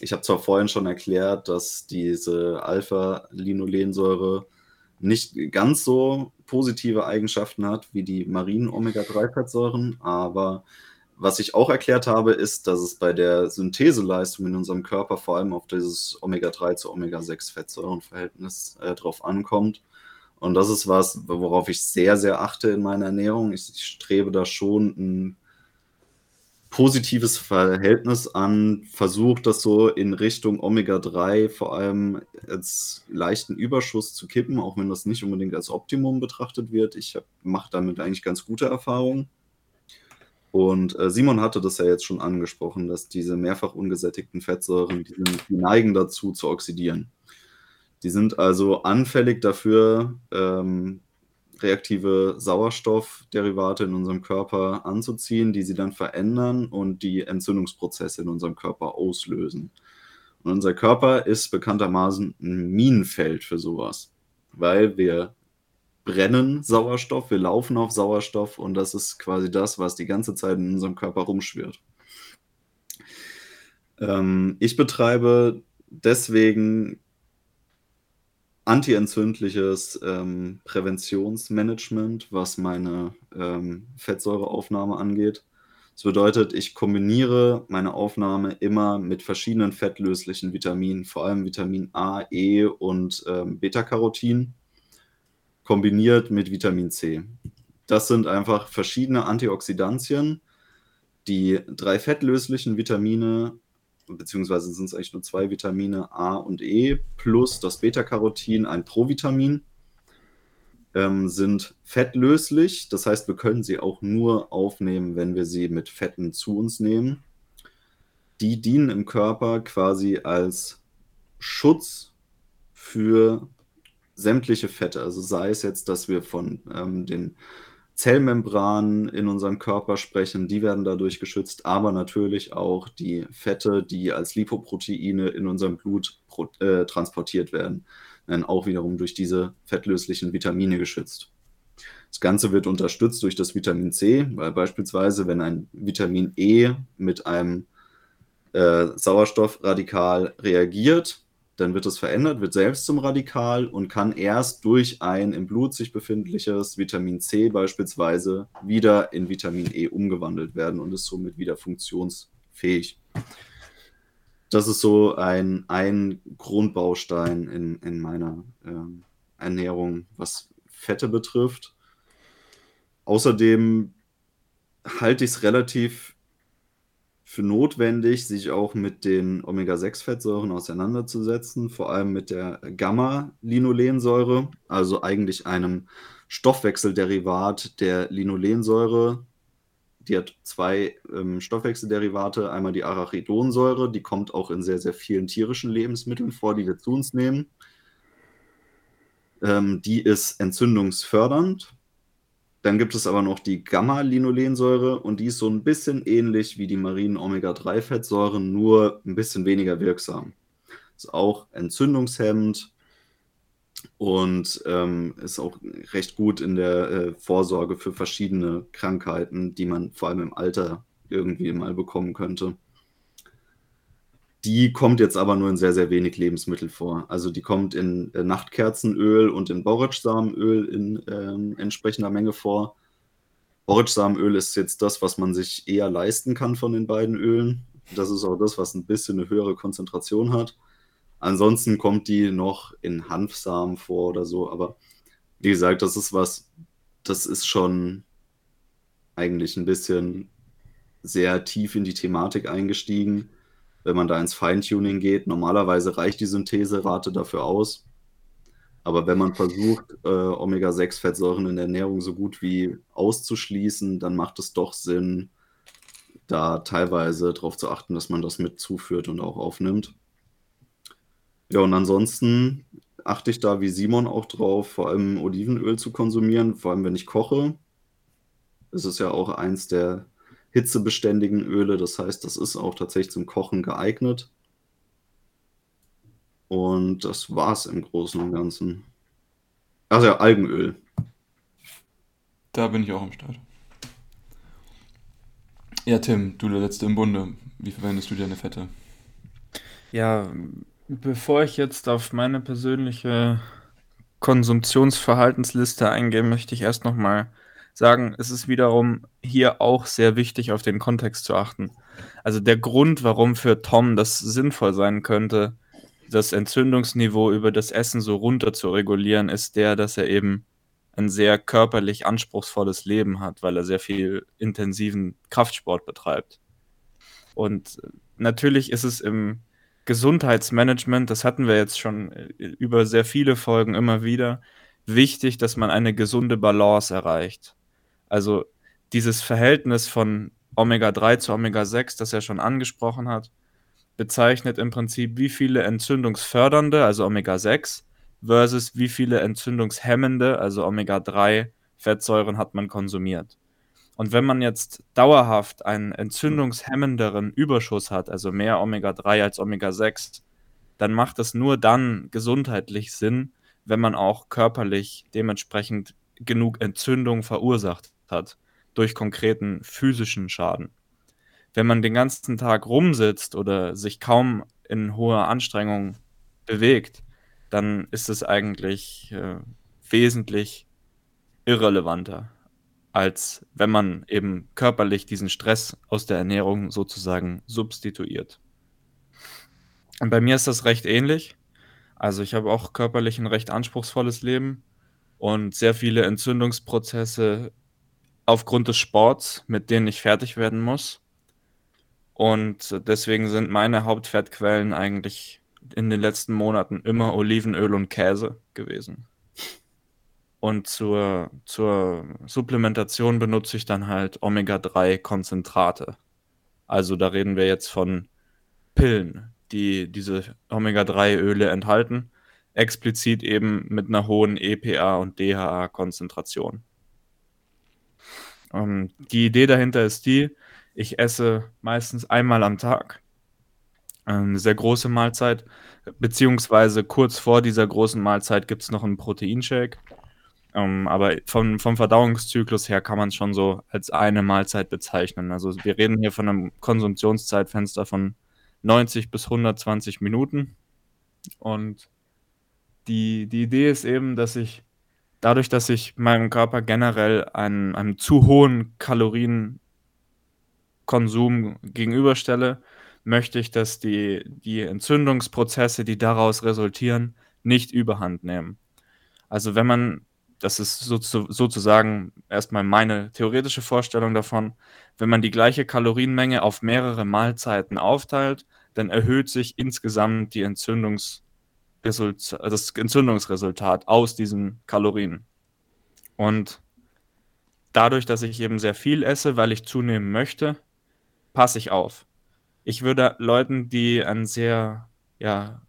Ich habe zwar vorhin schon erklärt, dass diese Alpha-Linolensäure nicht ganz so positive Eigenschaften hat wie die marinen Omega-3-Fettsäuren, aber Was ich auch erklärt habe, ist, dass es bei der Syntheseleistung in unserem Körper vor allem auf dieses Omega-3 zu Omega-6-Fettsäurenverhältnis äh, drauf ankommt. Und das ist was, worauf ich sehr, sehr achte in meiner Ernährung. Ich, ich strebe da schon ein positives Verhältnis an, versuche das so in Richtung Omega-3 vor allem als leichten Überschuss zu kippen, auch wenn das nicht unbedingt als Optimum betrachtet wird. Ich mache damit eigentlich ganz gute Erfahrungen. Und äh, Simon hatte das ja jetzt schon angesprochen, dass diese mehrfach ungesättigten Fettsäuren, die, sind, die neigen dazu zu oxidieren. Die sind also anfällig dafür, ähm, reaktive Sauerstoffderivate in unserem Körper anzuziehen, die sie dann verändern und die Entzündungsprozesse in unserem Körper auslösen. Und unser Körper ist bekanntermaßen ein Minenfeld für sowas, weil wir brennen Sauerstoff, wir laufen auf Sauerstoff und das ist quasi das, was die ganze Zeit in unserem Körper rumschwirrt. Ähm, ich betreibe deswegen antientzündliches ähm, Präventionsmanagement, was meine ähm, Fettsäureaufnahme angeht. Das bedeutet, ich kombiniere meine Aufnahme immer mit verschiedenen fettlöslichen Vitaminen, vor allem Vitamin A, E und ähm, Beta-Carotin, kombiniert mit Vitamin C. Das sind einfach verschiedene Antioxidantien, die drei fettlöslichen Vitamine beziehungsweise sind es eigentlich nur zwei Vitamine A und E plus das Beta-Carotin, ein Provitamin, ähm, sind fettlöslich. Das heißt, wir können sie auch nur aufnehmen, wenn wir sie mit Fetten zu uns nehmen. Die dienen im Körper quasi als Schutz für sämtliche Fette. Also sei es jetzt, dass wir von ähm, den Zellmembranen in unserem Körper sprechen, die werden dadurch geschützt, aber natürlich auch die Fette, die als Lipoproteine in unserem Blut äh, transportiert werden, werden auch wiederum durch diese fettlöslichen Vitamine geschützt. Das Ganze wird unterstützt durch das Vitamin C, weil beispielsweise, wenn ein Vitamin E mit einem äh, Sauerstoffradikal reagiert, dann wird es verändert, wird selbst zum Radikal und kann erst durch ein im Blut sich befindliches Vitamin C beispielsweise wieder in Vitamin E umgewandelt werden und ist somit wieder funktionsfähig. Das ist so ein, ein Grundbaustein in, in meiner äh, Ernährung, was Fette betrifft. Außerdem halte ich es relativ für notwendig, sich auch mit den Omega-6-Fettsäuren auseinanderzusetzen, vor allem mit der Gamma-Linolensäure, also eigentlich einem Stoffwechselderivat der Linolensäure. Die hat zwei ähm, Stoffwechselderivate, einmal die Arachidonsäure, die kommt auch in sehr, sehr vielen tierischen Lebensmitteln vor, die wir zu uns nehmen. Ähm, die ist entzündungsfördernd dann gibt es aber noch die Gamma-Linolensäure und die ist so ein bisschen ähnlich wie die marinen Omega-3-Fettsäuren, nur ein bisschen weniger wirksam. Ist auch entzündungshemmend und ähm, ist auch recht gut in der äh, Vorsorge für verschiedene Krankheiten, die man vor allem im Alter irgendwie mal bekommen könnte. Die kommt jetzt aber nur in sehr, sehr wenig Lebensmittel vor. Also die kommt in äh, Nachtkerzenöl und in Borretschsamenöl in ähm, entsprechender Menge vor. Borretschsamenöl ist jetzt das, was man sich eher leisten kann von den beiden Ölen. Das ist auch das, was ein bisschen eine höhere Konzentration hat. Ansonsten kommt die noch in Hanfsamen vor oder so. Aber wie gesagt, das ist was, das ist schon eigentlich ein bisschen sehr tief in die Thematik eingestiegen wenn man da ins Feintuning geht. Normalerweise reicht die Syntheserate dafür aus. Aber wenn man versucht, äh, Omega-6-Fettsäuren in der Ernährung so gut wie auszuschließen, dann macht es doch Sinn, da teilweise darauf zu achten, dass man das mit zuführt und auch aufnimmt. Ja, und ansonsten achte ich da wie Simon auch drauf, vor allem Olivenöl zu konsumieren, vor allem wenn ich koche. Es ist ja auch eins der hitzebeständigen Öle. Das heißt, das ist auch tatsächlich zum Kochen geeignet. Und das war es im Großen und Ganzen. Also ja, Algenöl. Da bin ich auch am Start. Ja, Tim, du der Letzte im Bunde. Wie verwendest du deine Fette? Ja, bevor ich jetzt auf meine persönliche Konsumtionsverhaltensliste eingehe, möchte ich erst nochmal sagen, es ist wiederum hier auch sehr wichtig, auf den Kontext zu achten. Also der Grund, warum für Tom das sinnvoll sein könnte, das Entzündungsniveau über das Essen so runter zu regulieren, ist der, dass er eben ein sehr körperlich anspruchsvolles Leben hat, weil er sehr viel intensiven Kraftsport betreibt. Und natürlich ist es im Gesundheitsmanagement, das hatten wir jetzt schon äh, über sehr viele Folgen immer wieder, wichtig, dass man eine gesunde Balance erreicht. Also dieses Verhältnis von Omega-3 zu Omega-6, das er schon angesprochen hat, bezeichnet im Prinzip, wie viele entzündungsfördernde, also Omega-6, versus wie viele entzündungshemmende, also Omega-3 Fettsäuren hat man konsumiert. Und wenn man jetzt dauerhaft einen entzündungshemmenderen Überschuss hat, also mehr Omega-3 als Omega-6, dann macht es nur dann gesundheitlich Sinn, wenn man auch körperlich dementsprechend genug Entzündung verursacht hat durch konkreten physischen Schaden. Wenn man den ganzen Tag rumsitzt oder sich kaum in hoher Anstrengung bewegt, dann ist es eigentlich äh, wesentlich irrelevanter, als wenn man eben körperlich diesen Stress aus der Ernährung sozusagen substituiert. Und bei mir ist das recht ähnlich. Also ich habe auch körperlich ein recht anspruchsvolles Leben und sehr viele Entzündungsprozesse aufgrund des Sports, mit denen ich fertig werden muss. Und deswegen sind meine Hauptfettquellen eigentlich in den letzten Monaten immer Olivenöl und Käse gewesen. Und zur, zur Supplementation benutze ich dann halt Omega-3-Konzentrate. Also da reden wir jetzt von Pillen, die diese Omega-3-Öle enthalten, explizit eben mit einer hohen EPA und DHA-Konzentration. Ähm, die Idee dahinter ist die, ich esse meistens einmal am Tag eine sehr große Mahlzeit, beziehungsweise kurz vor dieser großen Mahlzeit gibt es noch einen Proteinshake. Ähm, aber vom, vom Verdauungszyklus her kann man es schon so als eine Mahlzeit bezeichnen. Also wir reden hier von einem Konsumtionszeitfenster von 90 bis 120 Minuten. Und die, die Idee ist eben, dass ich dadurch, dass ich meinem Körper generell einen, einem zu hohen Kalorienkonsum gegenüberstelle, möchte ich, dass die, die Entzündungsprozesse, die daraus resultieren, nicht überhand nehmen. Also wenn man, das ist so, sozusagen erstmal meine theoretische Vorstellung davon, wenn man die gleiche Kalorienmenge auf mehrere Mahlzeiten aufteilt, dann erhöht sich insgesamt die Entzündungs das Entzündungsresultat aus diesen Kalorien. Und dadurch, dass ich eben sehr viel esse, weil ich zunehmen möchte, passe ich auf ich würde Leuten, die ein sehr, ja,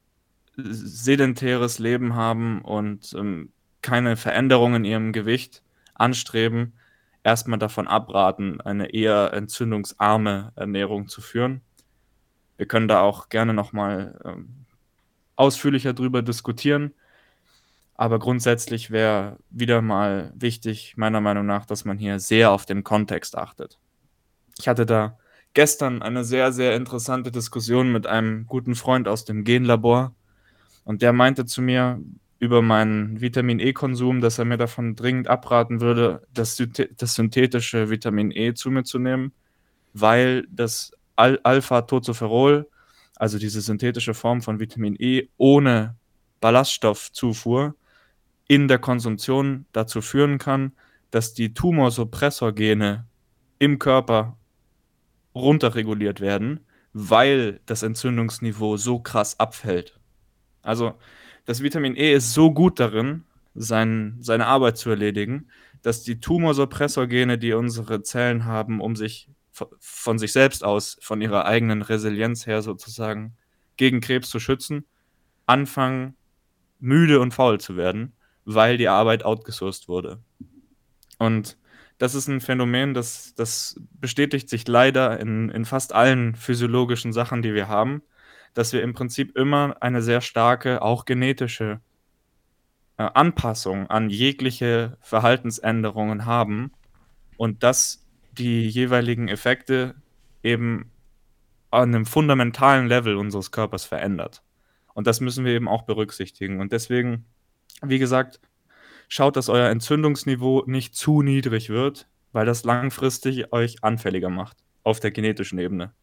sedentäres Leben haben und ähm, keine Veränderung in ihrem Gewicht anstreben, erstmal davon abraten, eine eher entzündungsarme Ernährung zu führen. Wir können da auch gerne nochmal ähm, ausführlicher drüber diskutieren. Aber grundsätzlich wäre wieder mal wichtig, meiner Meinung nach, dass man hier sehr auf den Kontext achtet. Ich hatte da gestern eine sehr, sehr interessante Diskussion mit einem guten Freund aus dem Genlabor. Und der meinte zu mir über meinen Vitamin E-Konsum, dass er mir davon dringend abraten würde, das, das synthetische Vitamin E zu mir zu nehmen, weil das Al Alpha-Tocopherol, also diese synthetische Form von Vitamin E ohne Ballaststoffzufuhr, in der Konsumtion dazu führen kann, dass die Tumorsuppressorgene im Körper runterreguliert werden, weil das Entzündungsniveau so krass abfällt. Also das Vitamin E ist so gut darin, sein, seine Arbeit zu erledigen, dass die Tumorsuppressorgene, die unsere Zellen haben, um sich von sich selbst aus, von ihrer eigenen Resilienz her sozusagen, gegen Krebs zu schützen, anfangen müde und faul zu werden, weil die Arbeit outgesourced wurde. Und das ist ein Phänomen, das, das bestätigt sich leider in, in fast allen physiologischen Sachen, die wir haben, dass wir im Prinzip immer eine sehr starke, auch genetische äh, Anpassung an jegliche Verhaltensänderungen haben und dass die jeweiligen Effekte eben an einem fundamentalen Level unseres Körpers verändert. Und das müssen wir eben auch berücksichtigen. Und deswegen, wie gesagt, schaut, dass euer Entzündungsniveau nicht zu niedrig wird, weil das langfristig euch anfälliger macht auf der genetischen Ebene.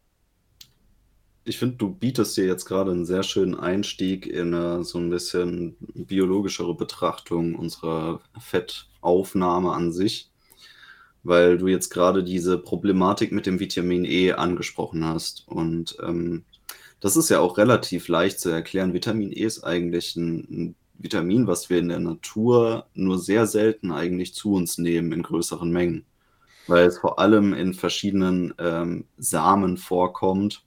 Ich finde, du bietest dir jetzt gerade einen sehr schönen Einstieg in eine so ein bisschen biologischere Betrachtung unserer Fettaufnahme an sich, weil du jetzt gerade diese Problematik mit dem Vitamin E angesprochen hast. Und ähm, das ist ja auch relativ leicht zu erklären. Vitamin E ist eigentlich ein, ein Vitamin, was wir in der Natur nur sehr selten eigentlich zu uns nehmen in größeren Mengen, weil es vor allem in verschiedenen ähm, Samen vorkommt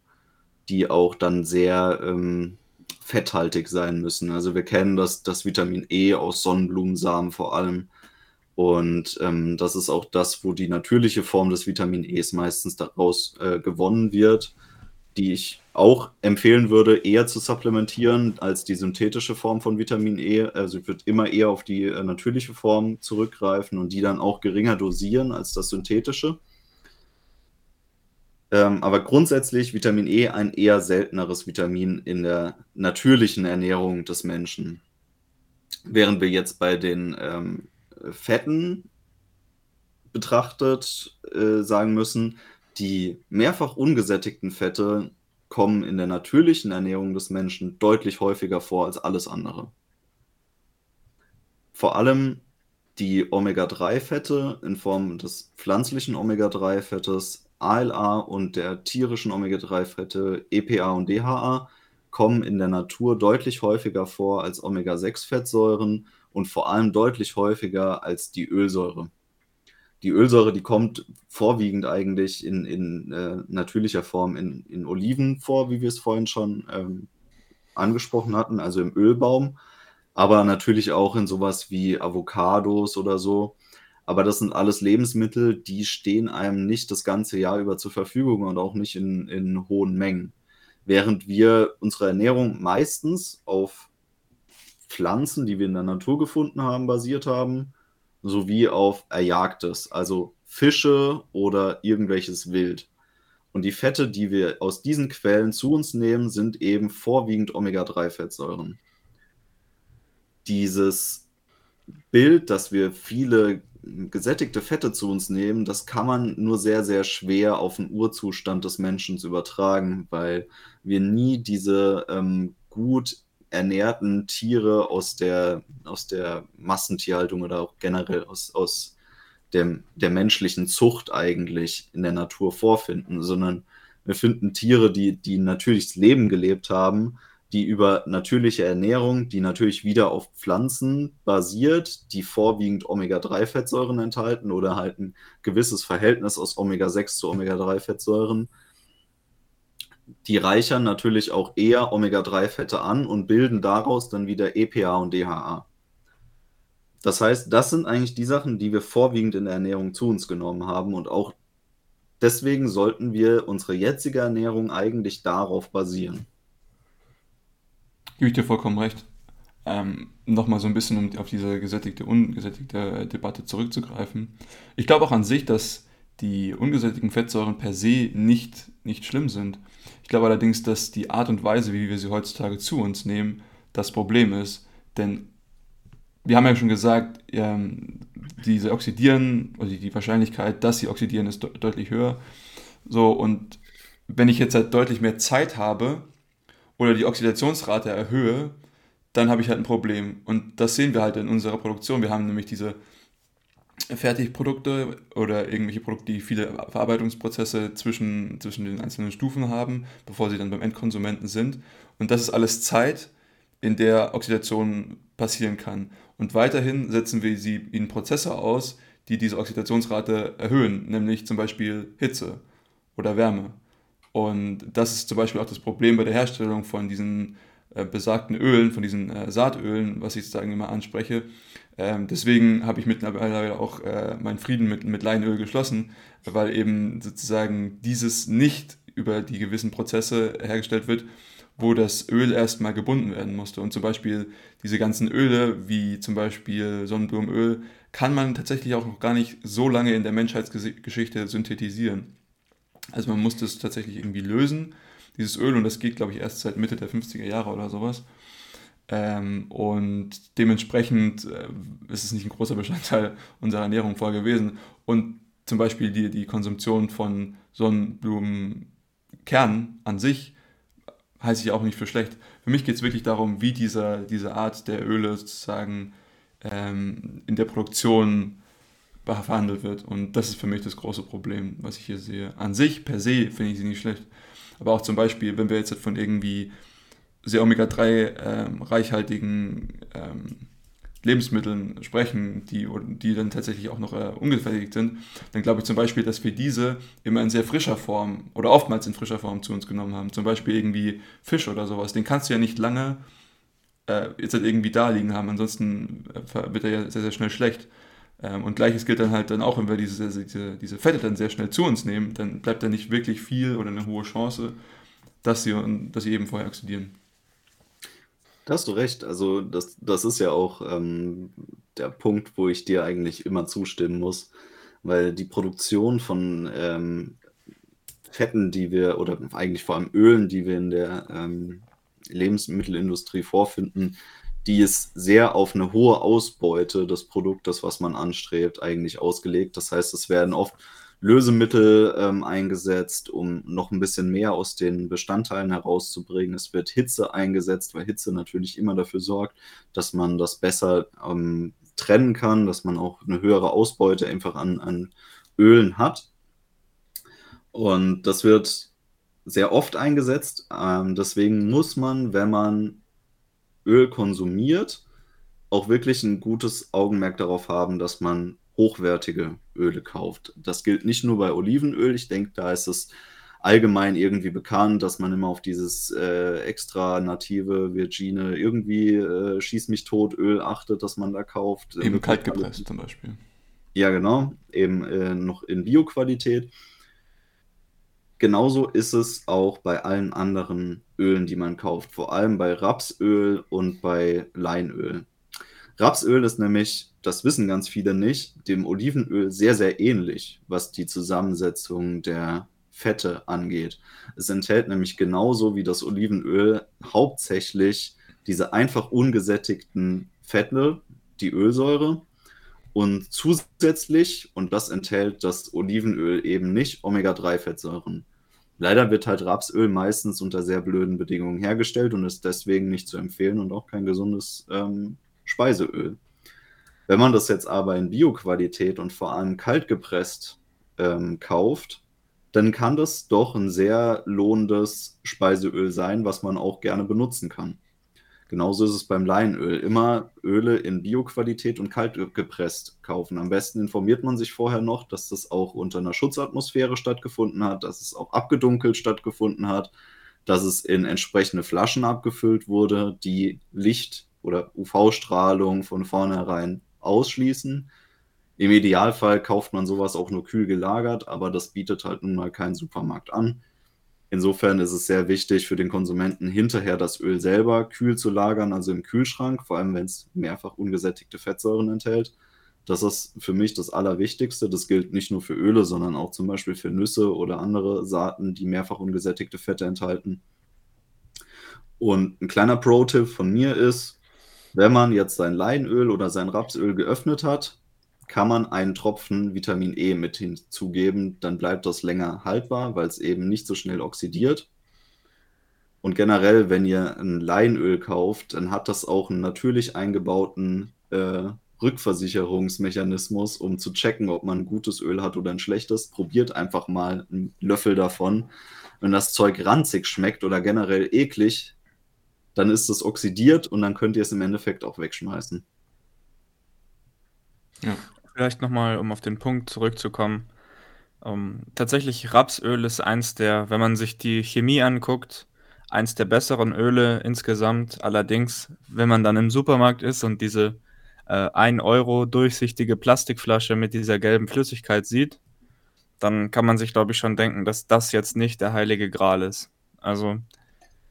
die auch dann sehr ähm, fetthaltig sein müssen. Also wir kennen das, das Vitamin E aus Sonnenblumensamen vor allem. Und ähm, das ist auch das, wo die natürliche Form des Vitamin Es meistens daraus äh, gewonnen wird, die ich auch empfehlen würde, eher zu supplementieren als die synthetische Form von Vitamin E. Also ich würde immer eher auf die äh, natürliche Form zurückgreifen und die dann auch geringer dosieren als das synthetische. Ähm, aber grundsätzlich Vitamin E ein eher selteneres Vitamin in der natürlichen Ernährung des Menschen. Während wir jetzt bei den ähm, Fetten betrachtet äh, sagen müssen, die mehrfach ungesättigten Fette kommen in der natürlichen Ernährung des Menschen deutlich häufiger vor als alles andere. Vor allem die Omega-3-Fette in Form des pflanzlichen Omega-3-Fettes ALA und der tierischen Omega-3-Fette EPA und DHA kommen in der Natur deutlich häufiger vor als Omega-6-Fettsäuren und vor allem deutlich häufiger als die Ölsäure. Die Ölsäure, die kommt vorwiegend eigentlich in, in äh, natürlicher Form in, in Oliven vor, wie wir es vorhin schon ähm, angesprochen hatten, also im Ölbaum, aber natürlich auch in sowas wie Avocados oder so. Aber das sind alles Lebensmittel, die stehen einem nicht das ganze Jahr über zur Verfügung und auch nicht in, in hohen Mengen. Während wir unsere Ernährung meistens auf Pflanzen, die wir in der Natur gefunden haben, basiert haben, sowie auf Erjagtes, also Fische oder irgendwelches Wild. Und die Fette, die wir aus diesen Quellen zu uns nehmen, sind eben vorwiegend Omega-3-Fettsäuren. Dieses Bild, dass wir viele gesättigte Fette zu uns nehmen, das kann man nur sehr, sehr schwer auf den Urzustand des Menschen übertragen, weil wir nie diese ähm, gut ernährten Tiere aus der, aus der Massentierhaltung oder auch generell aus, aus dem, der menschlichen Zucht eigentlich in der Natur vorfinden, sondern wir finden Tiere, die, die natürliches Leben gelebt haben, die über natürliche Ernährung, die natürlich wieder auf Pflanzen basiert, die vorwiegend Omega-3-Fettsäuren enthalten oder halt ein gewisses Verhältnis aus Omega-6 zu Omega-3-Fettsäuren, die reichern natürlich auch eher Omega-3-Fette an und bilden daraus dann wieder EPA und DHA. Das heißt, das sind eigentlich die Sachen, die wir vorwiegend in der Ernährung zu uns genommen haben und auch deswegen sollten wir unsere jetzige Ernährung eigentlich darauf basieren. Gebe ich dir vollkommen recht. Ähm, Nochmal so ein bisschen, um auf diese gesättigte, ungesättigte Debatte zurückzugreifen. Ich glaube auch an sich, dass die ungesättigten Fettsäuren per se nicht, nicht schlimm sind. Ich glaube allerdings, dass die Art und Weise, wie wir sie heutzutage zu uns nehmen, das Problem ist. Denn wir haben ja schon gesagt, ähm, diese oxidieren, oder die Wahrscheinlichkeit, dass sie oxidieren, ist de deutlich höher. So, und wenn ich jetzt halt deutlich mehr Zeit habe, oder die Oxidationsrate erhöhe, dann habe ich halt ein Problem. Und das sehen wir halt in unserer Produktion. Wir haben nämlich diese Fertigprodukte oder irgendwelche Produkte, die viele Verarbeitungsprozesse zwischen, zwischen den einzelnen Stufen haben, bevor sie dann beim Endkonsumenten sind. Und das ist alles Zeit, in der Oxidation passieren kann. Und weiterhin setzen wir sie in Prozesse aus, die diese Oxidationsrate erhöhen, nämlich zum Beispiel Hitze oder Wärme. Und das ist zum Beispiel auch das Problem bei der Herstellung von diesen äh, besagten Ölen, von diesen äh, Saatölen, was ich sozusagen immer anspreche. Ähm, deswegen habe ich mittlerweile auch äh, meinen Frieden mit, mit Leinöl geschlossen, weil eben sozusagen dieses nicht über die gewissen Prozesse hergestellt wird, wo das Öl erstmal gebunden werden musste. Und zum Beispiel diese ganzen Öle, wie zum Beispiel Sonnenblumenöl, kann man tatsächlich auch noch gar nicht so lange in der Menschheitsgeschichte synthetisieren. Also man musste es tatsächlich irgendwie lösen, dieses Öl, und das geht, glaube ich, erst seit Mitte der 50er Jahre oder sowas. Ähm, und dementsprechend äh, ist es nicht ein großer Bestandteil unserer Ernährung vorher gewesen. Und zum Beispiel die, die Konsumption von Sonnenblumenkernen an sich halte ich auch nicht für schlecht. Für mich geht es wirklich darum, wie dieser, diese Art der Öle sozusagen ähm, in der Produktion verhandelt wird. Und das ist für mich das große Problem, was ich hier sehe. An sich, per se, finde ich sie nicht schlecht. Aber auch zum Beispiel, wenn wir jetzt von irgendwie sehr Omega-3 ähm, ähm, Lebensmitteln sprechen, die, die dann tatsächlich auch noch äh, ungefertigt sind, dann glaube ich zum Beispiel, dass wir diese immer in sehr frischer Form oder oftmals in frischer Form zu uns genommen haben. Zum Beispiel irgendwie Fisch oder sowas. Den kannst du ja nicht lange äh, jetzt halt irgendwie da liegen haben, ansonsten äh, wird er ja sehr, sehr schnell schlecht. Ähm, und gleiches gilt dann halt dann auch, wenn wir diese, diese, diese Fette dann sehr schnell zu uns nehmen, dann bleibt da nicht wirklich viel oder eine hohe Chance, dass sie, dass sie eben vorher oxidieren. Da hast du recht. Also das, das ist ja auch ähm, der Punkt, wo ich dir eigentlich immer zustimmen muss, weil die Produktion von ähm, Fetten, die wir, oder eigentlich vor allem Ölen, die wir in der ähm, Lebensmittelindustrie vorfinden, die ist sehr auf eine hohe Ausbeute des Produktes, was man anstrebt, eigentlich ausgelegt. Das heißt, es werden oft Lösemittel ähm, eingesetzt, um noch ein bisschen mehr aus den Bestandteilen herauszubringen. Es wird Hitze eingesetzt, weil Hitze natürlich immer dafür sorgt, dass man das besser ähm, trennen kann, dass man auch eine höhere Ausbeute einfach an, an Ölen hat. Und das wird sehr oft eingesetzt. Ähm, deswegen muss man, wenn man Öl konsumiert, auch wirklich ein gutes Augenmerk darauf haben, dass man hochwertige Öle kauft. Das gilt nicht nur bei Olivenöl. Ich denke, da ist es allgemein irgendwie bekannt, dass man immer auf dieses äh, extra native, virgine, irgendwie äh, schieß mich tot Öl achtet, dass man da kauft. Eben kalt gepresst zum Beispiel. Ja, genau. Eben äh, noch in Bioqualität. Genauso ist es auch bei allen anderen Ölen, die man kauft, vor allem bei Rapsöl und bei Leinöl. Rapsöl ist nämlich, das wissen ganz viele nicht, dem Olivenöl sehr, sehr ähnlich, was die Zusammensetzung der Fette angeht. Es enthält nämlich genauso wie das Olivenöl hauptsächlich diese einfach ungesättigten Fette, die Ölsäure. Und zusätzlich, und das enthält das Olivenöl eben nicht, Omega-3-Fettsäuren. Leider wird halt Rapsöl meistens unter sehr blöden Bedingungen hergestellt und ist deswegen nicht zu empfehlen und auch kein gesundes ähm, Speiseöl. Wenn man das jetzt aber in Bioqualität und vor allem kalt gepresst ähm, kauft, dann kann das doch ein sehr lohnendes Speiseöl sein, was man auch gerne benutzen kann. Genauso ist es beim Leinöl. Immer Öle in Bioqualität und kalt gepresst kaufen. Am besten informiert man sich vorher noch, dass das auch unter einer Schutzatmosphäre stattgefunden hat, dass es auch abgedunkelt stattgefunden hat, dass es in entsprechende Flaschen abgefüllt wurde, die Licht oder UV-Strahlung von vornherein ausschließen. Im Idealfall kauft man sowas auch nur kühl gelagert, aber das bietet halt nun mal kein Supermarkt an. Insofern ist es sehr wichtig für den Konsumenten, hinterher das Öl selber kühl zu lagern, also im Kühlschrank, vor allem wenn es mehrfach ungesättigte Fettsäuren enthält. Das ist für mich das Allerwichtigste. Das gilt nicht nur für Öle, sondern auch zum Beispiel für Nüsse oder andere Saaten, die mehrfach ungesättigte Fette enthalten. Und ein kleiner Pro-Tipp von mir ist, wenn man jetzt sein Leinöl oder sein Rapsöl geöffnet hat, kann man einen Tropfen Vitamin E mit hinzugeben, dann bleibt das länger haltbar, weil es eben nicht so schnell oxidiert. Und generell, wenn ihr ein Leinöl kauft, dann hat das auch einen natürlich eingebauten äh, Rückversicherungsmechanismus, um zu checken, ob man ein gutes Öl hat oder ein schlechtes. Probiert einfach mal einen Löffel davon. Wenn das Zeug ranzig schmeckt oder generell eklig, dann ist es oxidiert und dann könnt ihr es im Endeffekt auch wegschmeißen. Ja. Vielleicht nochmal, um auf den Punkt zurückzukommen. Ähm, tatsächlich, Rapsöl ist eins der, wenn man sich die Chemie anguckt, eins der besseren Öle insgesamt. Allerdings, wenn man dann im Supermarkt ist und diese äh, 1 Euro durchsichtige Plastikflasche mit dieser gelben Flüssigkeit sieht, dann kann man sich, glaube ich, schon denken, dass das jetzt nicht der heilige Gral ist. Also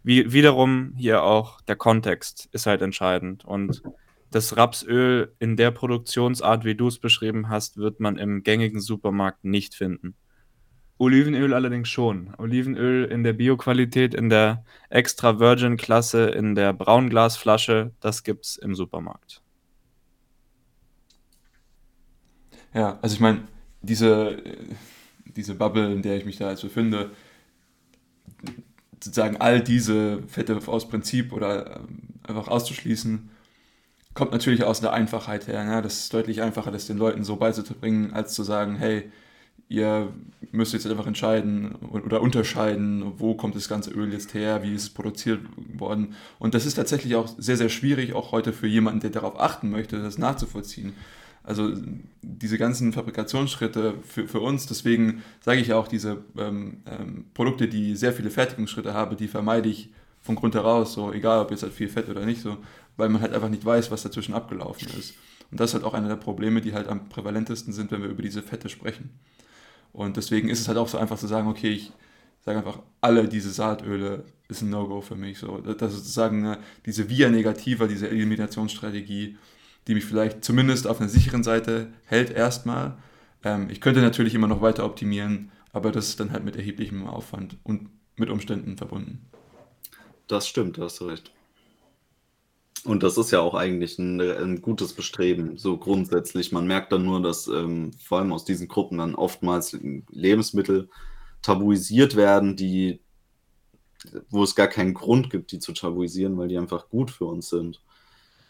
wie, wiederum hier auch der Kontext ist halt entscheidend. Und das Rapsöl in der Produktionsart, wie du es beschrieben hast, wird man im gängigen Supermarkt nicht finden. Olivenöl allerdings schon. Olivenöl in der Bio-Qualität, in der Extra Virgin Klasse, in der Braunglasflasche, das gibt's im Supermarkt. Ja, also ich meine, diese, diese Bubble, in der ich mich da jetzt befinde, sozusagen all diese Fette aus Prinzip oder ähm, einfach auszuschließen, kommt natürlich aus der Einfachheit her. Ne? Das ist deutlich einfacher, das den Leuten so beizubringen, als zu sagen, hey, ihr müsst jetzt einfach entscheiden oder unterscheiden, wo kommt das ganze Öl jetzt her, wie ist es produziert worden. Und das ist tatsächlich auch sehr, sehr schwierig, auch heute für jemanden, der darauf achten möchte, das nachzuvollziehen. Also diese ganzen Fabrikationsschritte für, für uns, deswegen sage ich auch, diese ähm, ähm, Produkte, die sehr viele Fertigungsschritte haben, die vermeide ich von Grund heraus, so egal ob jetzt halt viel Fett oder nicht so, weil man halt einfach nicht weiß, was dazwischen abgelaufen ist. Und das ist halt auch einer der Probleme, die halt am prävalentesten sind, wenn wir über diese Fette sprechen. Und deswegen ist es halt auch so einfach zu sagen, okay, ich sage einfach, alle diese Saatöle ist ein No-Go für mich. So, das ist sozusagen eine, diese Via Negativa, diese Eliminationsstrategie, die mich vielleicht zumindest auf einer sicheren Seite hält erstmal. Ähm, ich könnte natürlich immer noch weiter optimieren, aber das ist dann halt mit erheblichem Aufwand und mit Umständen verbunden. Das stimmt, da hast du recht. Und das ist ja auch eigentlich ein, ein gutes Bestreben, so grundsätzlich. Man merkt dann nur, dass ähm, vor allem aus diesen Gruppen dann oftmals Lebensmittel tabuisiert werden, die, wo es gar keinen Grund gibt, die zu tabuisieren, weil die einfach gut für uns sind.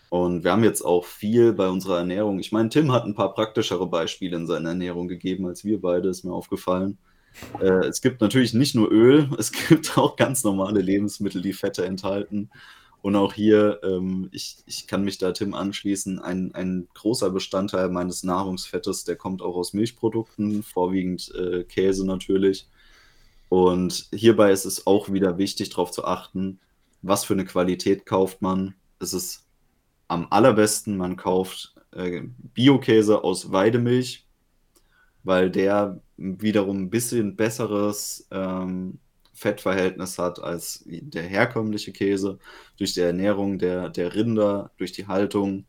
Und wir haben jetzt auch viel bei unserer Ernährung. Ich meine, Tim hat ein paar praktischere Beispiele in seiner Ernährung gegeben als wir beide, ist mir aufgefallen. Äh, es gibt natürlich nicht nur Öl, es gibt auch ganz normale Lebensmittel, die Fette enthalten. Und auch hier, ähm, ich, ich kann mich da Tim anschließen, ein, ein großer Bestandteil meines Nahrungsfettes, der kommt auch aus Milchprodukten, vorwiegend äh, Käse natürlich. Und hierbei ist es auch wieder wichtig, darauf zu achten, was für eine Qualität kauft man. Es ist am allerbesten, man kauft äh, Biokäse aus Weidemilch, weil der wiederum ein bisschen besseres ähm, Fettverhältnis hat als der herkömmliche Käse. Durch die Ernährung der, der Rinder, durch die Haltung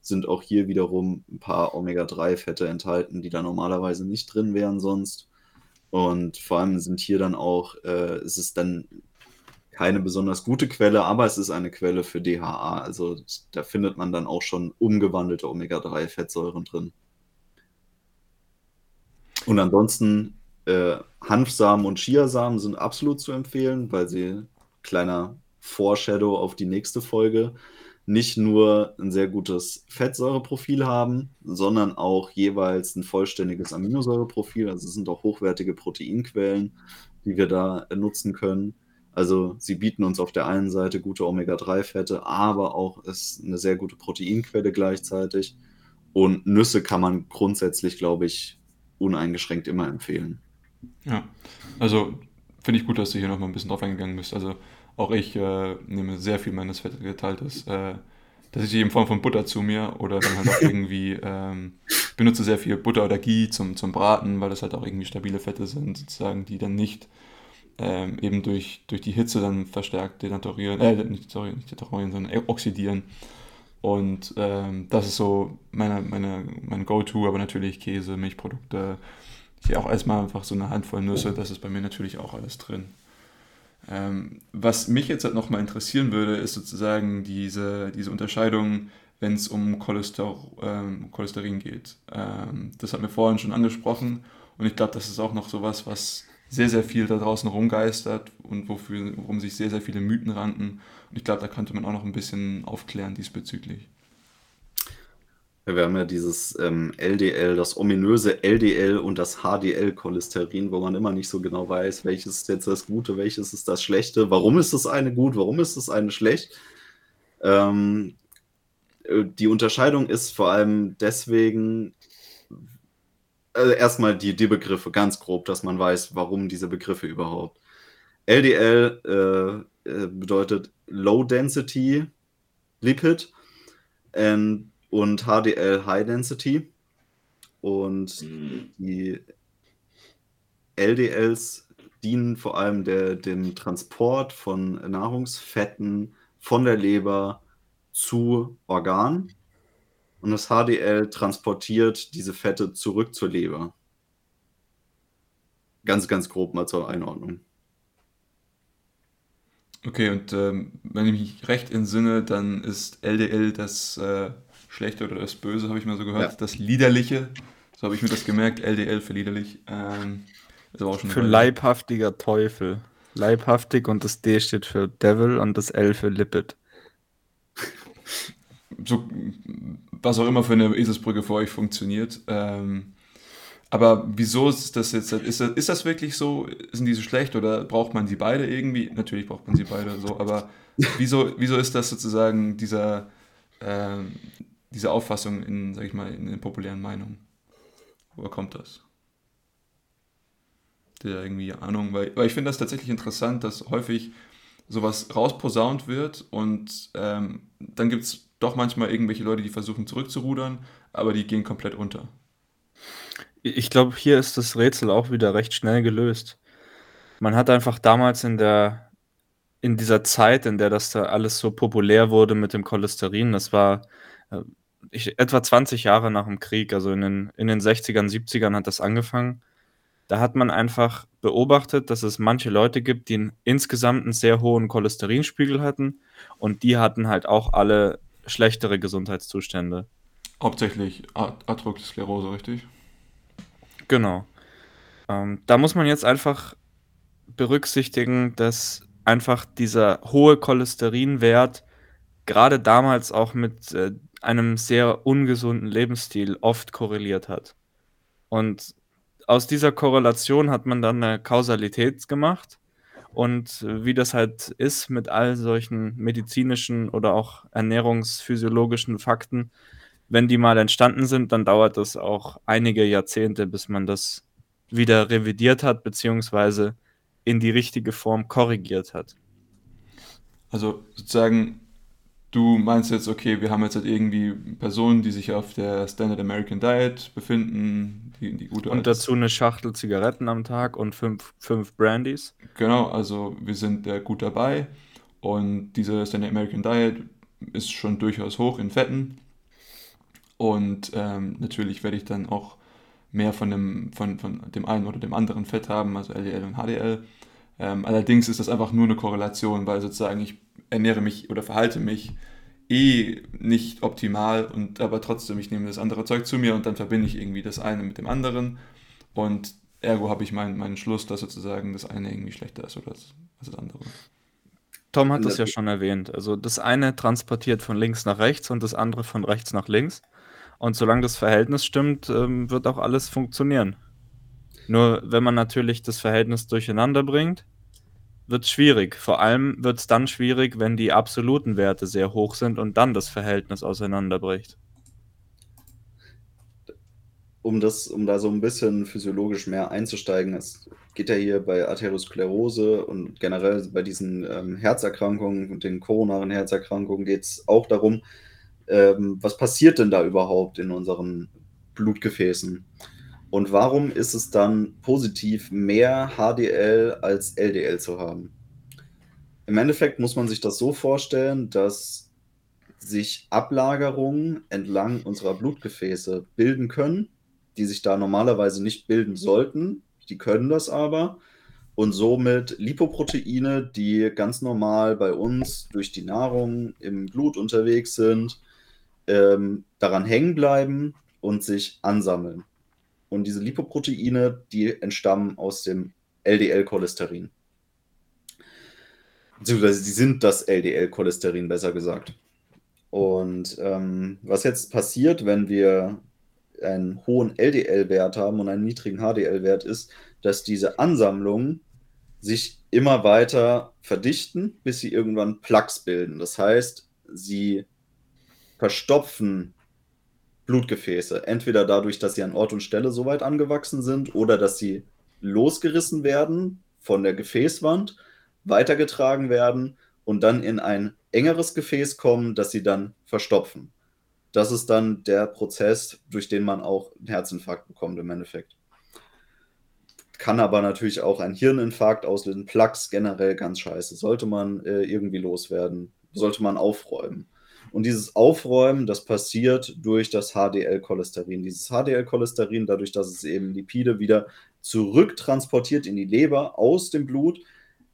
sind auch hier wiederum ein paar Omega-3-Fette enthalten, die da normalerweise nicht drin wären sonst. Und vor allem sind hier dann auch, äh, es ist dann keine besonders gute Quelle, aber es ist eine Quelle für DHA. Also da findet man dann auch schon umgewandelte Omega-3-Fettsäuren drin. Und ansonsten äh, Hanfsamen und Chiasamen sind absolut zu empfehlen, weil sie kleiner Foreshadow auf die nächste Folge nicht nur ein sehr gutes Fettsäureprofil haben, sondern auch jeweils ein vollständiges Aminosäureprofil. Also es sind auch hochwertige Proteinquellen, die wir da nutzen können. Also sie bieten uns auf der einen Seite gute Omega-3-Fette, aber auch ist eine sehr gute Proteinquelle gleichzeitig. Und Nüsse kann man grundsätzlich, glaube ich, uneingeschränkt immer empfehlen. Ja, also finde ich gut, dass du hier nochmal ein bisschen drauf eingegangen bist. Also auch ich äh, nehme sehr viel meines Fettgeteiltes. Äh, das ist in Form von Butter zu mir oder dann halt auch irgendwie ähm, benutze sehr viel Butter oder Ghee zum, zum Braten, weil das halt auch irgendwie stabile Fette sind, sozusagen, die dann nicht ähm, eben durch, durch die Hitze dann verstärkt denaturieren, äh, nicht, sorry, nicht denaturieren, sondern oxidieren. Und ähm, das ist so meine, meine, mein Go-To, aber natürlich Käse, Milchprodukte, hier auch erstmal einfach so eine Handvoll Nüsse, das ist bei mir natürlich auch alles drin. Ähm, was mich jetzt halt nochmal interessieren würde, ist sozusagen diese, diese Unterscheidung, wenn es um Cholester, ähm, Cholesterin geht. Ähm, das hat mir vorhin schon angesprochen und ich glaube, das ist auch noch sowas, was sehr, sehr viel da draußen rumgeistert und wofür, worum sich sehr, sehr viele Mythen ranken. Und ich glaube, da könnte man auch noch ein bisschen aufklären diesbezüglich. Wir haben ja dieses ähm, LDL, das ominöse LDL und das HDL-Cholesterin, wo man immer nicht so genau weiß, welches ist jetzt das Gute, welches ist das Schlechte, warum ist das eine gut, warum ist das eine schlecht. Ähm, äh, die Unterscheidung ist vor allem deswegen, äh, erstmal die, die Begriffe ganz grob, dass man weiß, warum diese Begriffe überhaupt. LDL äh, äh, bedeutet Low Density Lipid. Und und HDL High Density. Und mhm. die LDLs dienen vor allem der, dem Transport von Nahrungsfetten von der Leber zu Organen. Und das HDL transportiert diese Fette zurück zur Leber. Ganz, ganz grob mal zur Einordnung. Okay, und ähm, wenn ich mich recht entsinne, dann ist LDL das äh, Schlechte oder das Böse, habe ich mal so gehört. Ja. Das Liederliche, so habe ich mir das gemerkt. LDL für liederlich. Ähm, für leibhaftiger Teufel. Leibhaftig und das D steht für Devil und das L für Lipid. So, was auch immer für eine Eselsbrücke für euch funktioniert. Ähm, aber wieso ist das jetzt, ist das, ist das wirklich so, sind die so schlecht oder braucht man sie beide irgendwie? Natürlich braucht man sie beide so, aber wieso, wieso ist das sozusagen dieser, äh, diese Auffassung in, sag ich mal, in den populären Meinungen? Woher kommt das? Der irgendwie Ahnung, weil, weil ich finde das tatsächlich interessant, dass häufig sowas rausposaunt wird und ähm, dann gibt es doch manchmal irgendwelche Leute, die versuchen zurückzurudern, aber die gehen komplett unter. Ich glaube, hier ist das Rätsel auch wieder recht schnell gelöst. Man hat einfach damals in der in dieser Zeit, in der das da alles so populär wurde mit dem Cholesterin, das war äh, ich, etwa 20 Jahre nach dem Krieg, also in den, in den 60ern, 70ern hat das angefangen. Da hat man einfach beobachtet, dass es manche Leute gibt, die insgesamt einen sehr hohen Cholesterinspiegel hatten und die hatten halt auch alle schlechtere Gesundheitszustände. Hauptsächlich Atherosklerose, richtig? Genau. Ähm, da muss man jetzt einfach berücksichtigen, dass einfach dieser hohe Cholesterinwert gerade damals auch mit äh, einem sehr ungesunden Lebensstil oft korreliert hat. Und aus dieser Korrelation hat man dann eine Kausalität gemacht. Und äh, wie das halt ist mit all solchen medizinischen oder auch ernährungsphysiologischen Fakten, wenn die mal entstanden sind, dann dauert das auch einige Jahrzehnte, bis man das wieder revidiert hat, beziehungsweise in die richtige Form korrigiert hat. Also sozusagen, du meinst jetzt, okay, wir haben jetzt halt irgendwie Personen, die sich auf der Standard American Diet befinden, die, die gute Und dazu eine Schachtel Zigaretten am Tag und fünf, fünf Brandys. Genau, also wir sind äh, gut dabei und diese Standard American Diet ist schon durchaus hoch in Fetten und ähm, natürlich werde ich dann auch mehr von dem, von, von dem einen oder dem anderen Fett haben, also LDL und HDL. Ähm, allerdings ist das einfach nur eine Korrelation, weil sozusagen ich ernähre mich oder verhalte mich eh nicht optimal und aber trotzdem, ich nehme das andere Zeug zu mir und dann verbinde ich irgendwie das eine mit dem anderen und ergo habe ich meinen, meinen Schluss, dass sozusagen das eine irgendwie schlechter ist oder das, als das andere. Tom hat das ja schon erwähnt. Also das eine transportiert von links nach rechts und das andere von rechts nach links. Und solange das Verhältnis stimmt, ähm, wird auch alles funktionieren. Nur wenn man natürlich das Verhältnis durcheinander bringt, wird es schwierig. Vor allem wird es dann schwierig, wenn die absoluten Werte sehr hoch sind und dann das Verhältnis auseinanderbricht. Um, das, um da so ein bisschen physiologisch mehr einzusteigen, es geht ja hier bei Arteriosklerose und generell bei diesen ähm, Herzerkrankungen und den koronaren Herzerkrankungen geht es auch darum, ähm, was passiert denn da überhaupt in unseren Blutgefäßen? Und warum ist es dann positiv, mehr HDL als LDL zu haben? Im Endeffekt muss man sich das so vorstellen, dass sich Ablagerungen entlang unserer Blutgefäße bilden können, die sich da normalerweise nicht bilden sollten. Die können das aber. Und somit Lipoproteine, die ganz normal bei uns durch die Nahrung im Blut unterwegs sind, ähm, daran hängen bleiben und sich ansammeln. Und diese Lipoproteine, die entstammen aus dem LDL-Cholesterin. Beziehungsweise sie sind das LDL-Cholesterin, besser gesagt. Und ähm, was jetzt passiert, wenn wir einen hohen LDL-Wert haben und einen niedrigen HDL-Wert, ist, dass diese Ansammlungen sich immer weiter verdichten, bis sie irgendwann Plaques bilden. Das heißt, sie verstopfen Blutgefäße. Entweder dadurch, dass sie an Ort und Stelle so weit angewachsen sind oder dass sie losgerissen werden von der Gefäßwand, weitergetragen werden und dann in ein engeres Gefäß kommen, das sie dann verstopfen. Das ist dann der Prozess, durch den man auch einen Herzinfarkt bekommt im Endeffekt. Kann aber natürlich auch einen Hirninfarkt auslösen. Plaques generell ganz scheiße. Sollte man äh, irgendwie loswerden. Sollte man aufräumen. Und dieses Aufräumen, das passiert durch das HDL-Cholesterin. Dieses HDL-Cholesterin, dadurch, dass es eben Lipide wieder zurücktransportiert in die Leber aus dem Blut,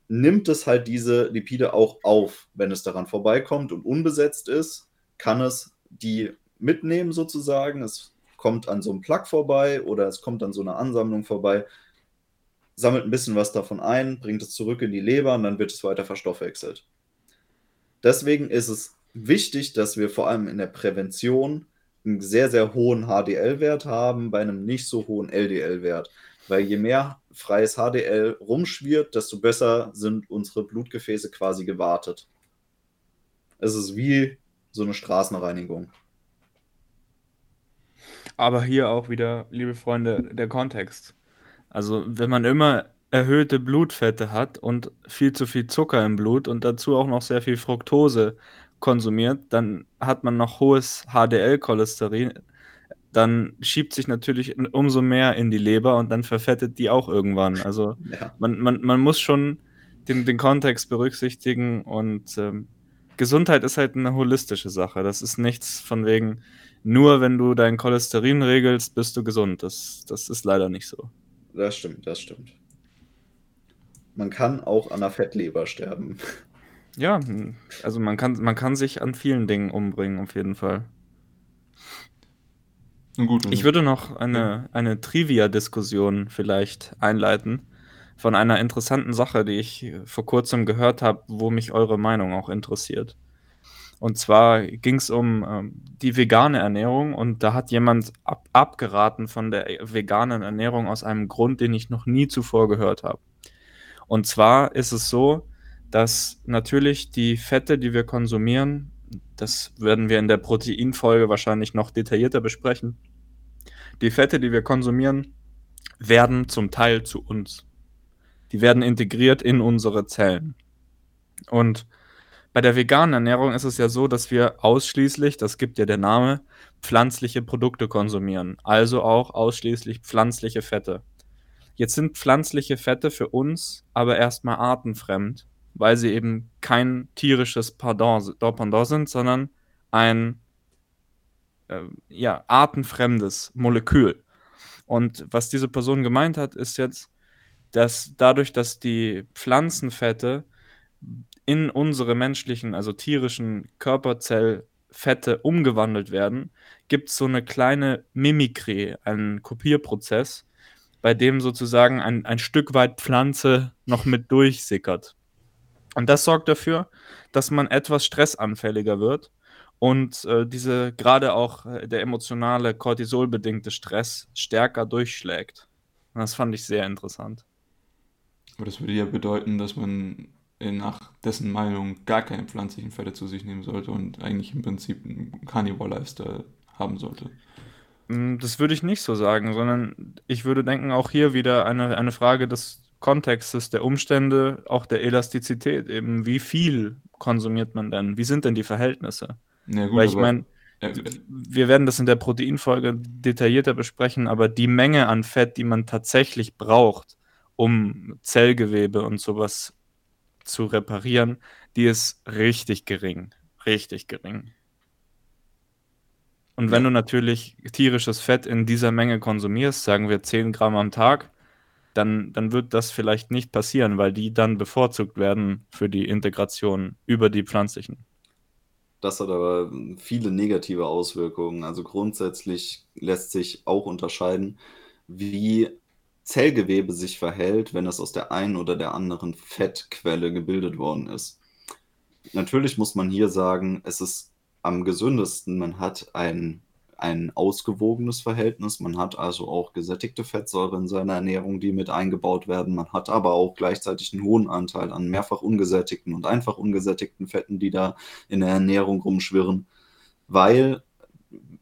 nimmt es halt diese Lipide auch auf. Wenn es daran vorbeikommt und unbesetzt ist, kann es die mitnehmen sozusagen. Es kommt an so einem Plug vorbei oder es kommt an so einer Ansammlung vorbei, sammelt ein bisschen was davon ein, bringt es zurück in die Leber und dann wird es weiter verstoffwechselt. Deswegen ist es wichtig, dass wir vor allem in der Prävention einen sehr, sehr hohen HDL-Wert haben, bei einem nicht so hohen LDL-Wert. Weil je mehr freies HDL rumschwirrt, desto besser sind unsere Blutgefäße quasi gewartet. Es ist wie so eine Straßenreinigung. Aber hier auch wieder, liebe Freunde, der Kontext. Also, wenn man immer erhöhte Blutfette hat und viel zu viel Zucker im Blut und dazu auch noch sehr viel Fructose konsumiert, dann hat man noch hohes HDL-Cholesterin. Dann schiebt sich natürlich umso mehr in die Leber und dann verfettet die auch irgendwann. Also ja. man, man, man muss schon den, den Kontext berücksichtigen und ähm, Gesundheit ist halt eine holistische Sache. Das ist nichts von wegen, nur wenn du dein Cholesterin regelst, bist du gesund. Das, das ist leider nicht so. Das stimmt, das stimmt. Man kann auch an der Fettleber sterben. Ja, also man kann, man kann sich an vielen Dingen umbringen, auf jeden Fall. Gut, ich würde noch eine, eine Trivia-Diskussion vielleicht einleiten von einer interessanten Sache, die ich vor kurzem gehört habe, wo mich eure Meinung auch interessiert. Und zwar ging es um ähm, die vegane Ernährung und da hat jemand ab, abgeraten von der veganen Ernährung aus einem Grund, den ich noch nie zuvor gehört habe. Und zwar ist es so, dass natürlich die Fette, die wir konsumieren, das werden wir in der Proteinfolge wahrscheinlich noch detaillierter besprechen, die Fette, die wir konsumieren, werden zum Teil zu uns. Die werden integriert in unsere Zellen. Und bei der veganen Ernährung ist es ja so, dass wir ausschließlich, das gibt ja der Name, pflanzliche Produkte konsumieren. Also auch ausschließlich pflanzliche Fette. Jetzt sind pflanzliche Fette für uns aber erstmal artenfremd weil sie eben kein tierisches Pardon, Pendant sind, sondern ein äh, ja, artenfremdes Molekül. Und was diese Person gemeint hat, ist jetzt, dass dadurch, dass die Pflanzenfette in unsere menschlichen, also tierischen Körperzellfette umgewandelt werden, gibt es so eine kleine Mimikrie, einen Kopierprozess, bei dem sozusagen ein, ein Stück weit Pflanze noch mit durchsickert. Und das sorgt dafür, dass man etwas stressanfälliger wird und äh, diese gerade auch äh, der emotionale Cortisolbedingte Stress stärker durchschlägt. Und das fand ich sehr interessant. Aber das würde ja bedeuten, dass man nach dessen Meinung gar keine pflanzlichen Fette zu sich nehmen sollte und eigentlich im Prinzip einen Carnivore-Lifestyle haben sollte. Hm, das würde ich nicht so sagen, sondern ich würde denken, auch hier wieder eine, eine Frage des Kontextes, der Umstände, auch der Elastizität, eben wie viel konsumiert man denn? Wie sind denn die Verhältnisse? Ja, gut, Weil ich meine, wir werden das in der Proteinfolge detaillierter besprechen, aber die Menge an Fett, die man tatsächlich braucht, um Zellgewebe und sowas zu reparieren, die ist richtig gering. Richtig gering. Und wenn ja. du natürlich tierisches Fett in dieser Menge konsumierst, sagen wir 10 Gramm am Tag, dann, dann wird das vielleicht nicht passieren, weil die dann bevorzugt werden für die Integration über die pflanzlichen. Das hat aber viele negative Auswirkungen. Also grundsätzlich lässt sich auch unterscheiden, wie Zellgewebe sich verhält, wenn es aus der einen oder der anderen Fettquelle gebildet worden ist. Natürlich muss man hier sagen, es ist am gesündesten, man hat ein ein ausgewogenes Verhältnis. Man hat also auch gesättigte Fettsäuren in seiner Ernährung, die mit eingebaut werden. Man hat aber auch gleichzeitig einen hohen Anteil an mehrfach ungesättigten und einfach ungesättigten Fetten, die da in der Ernährung rumschwirren, weil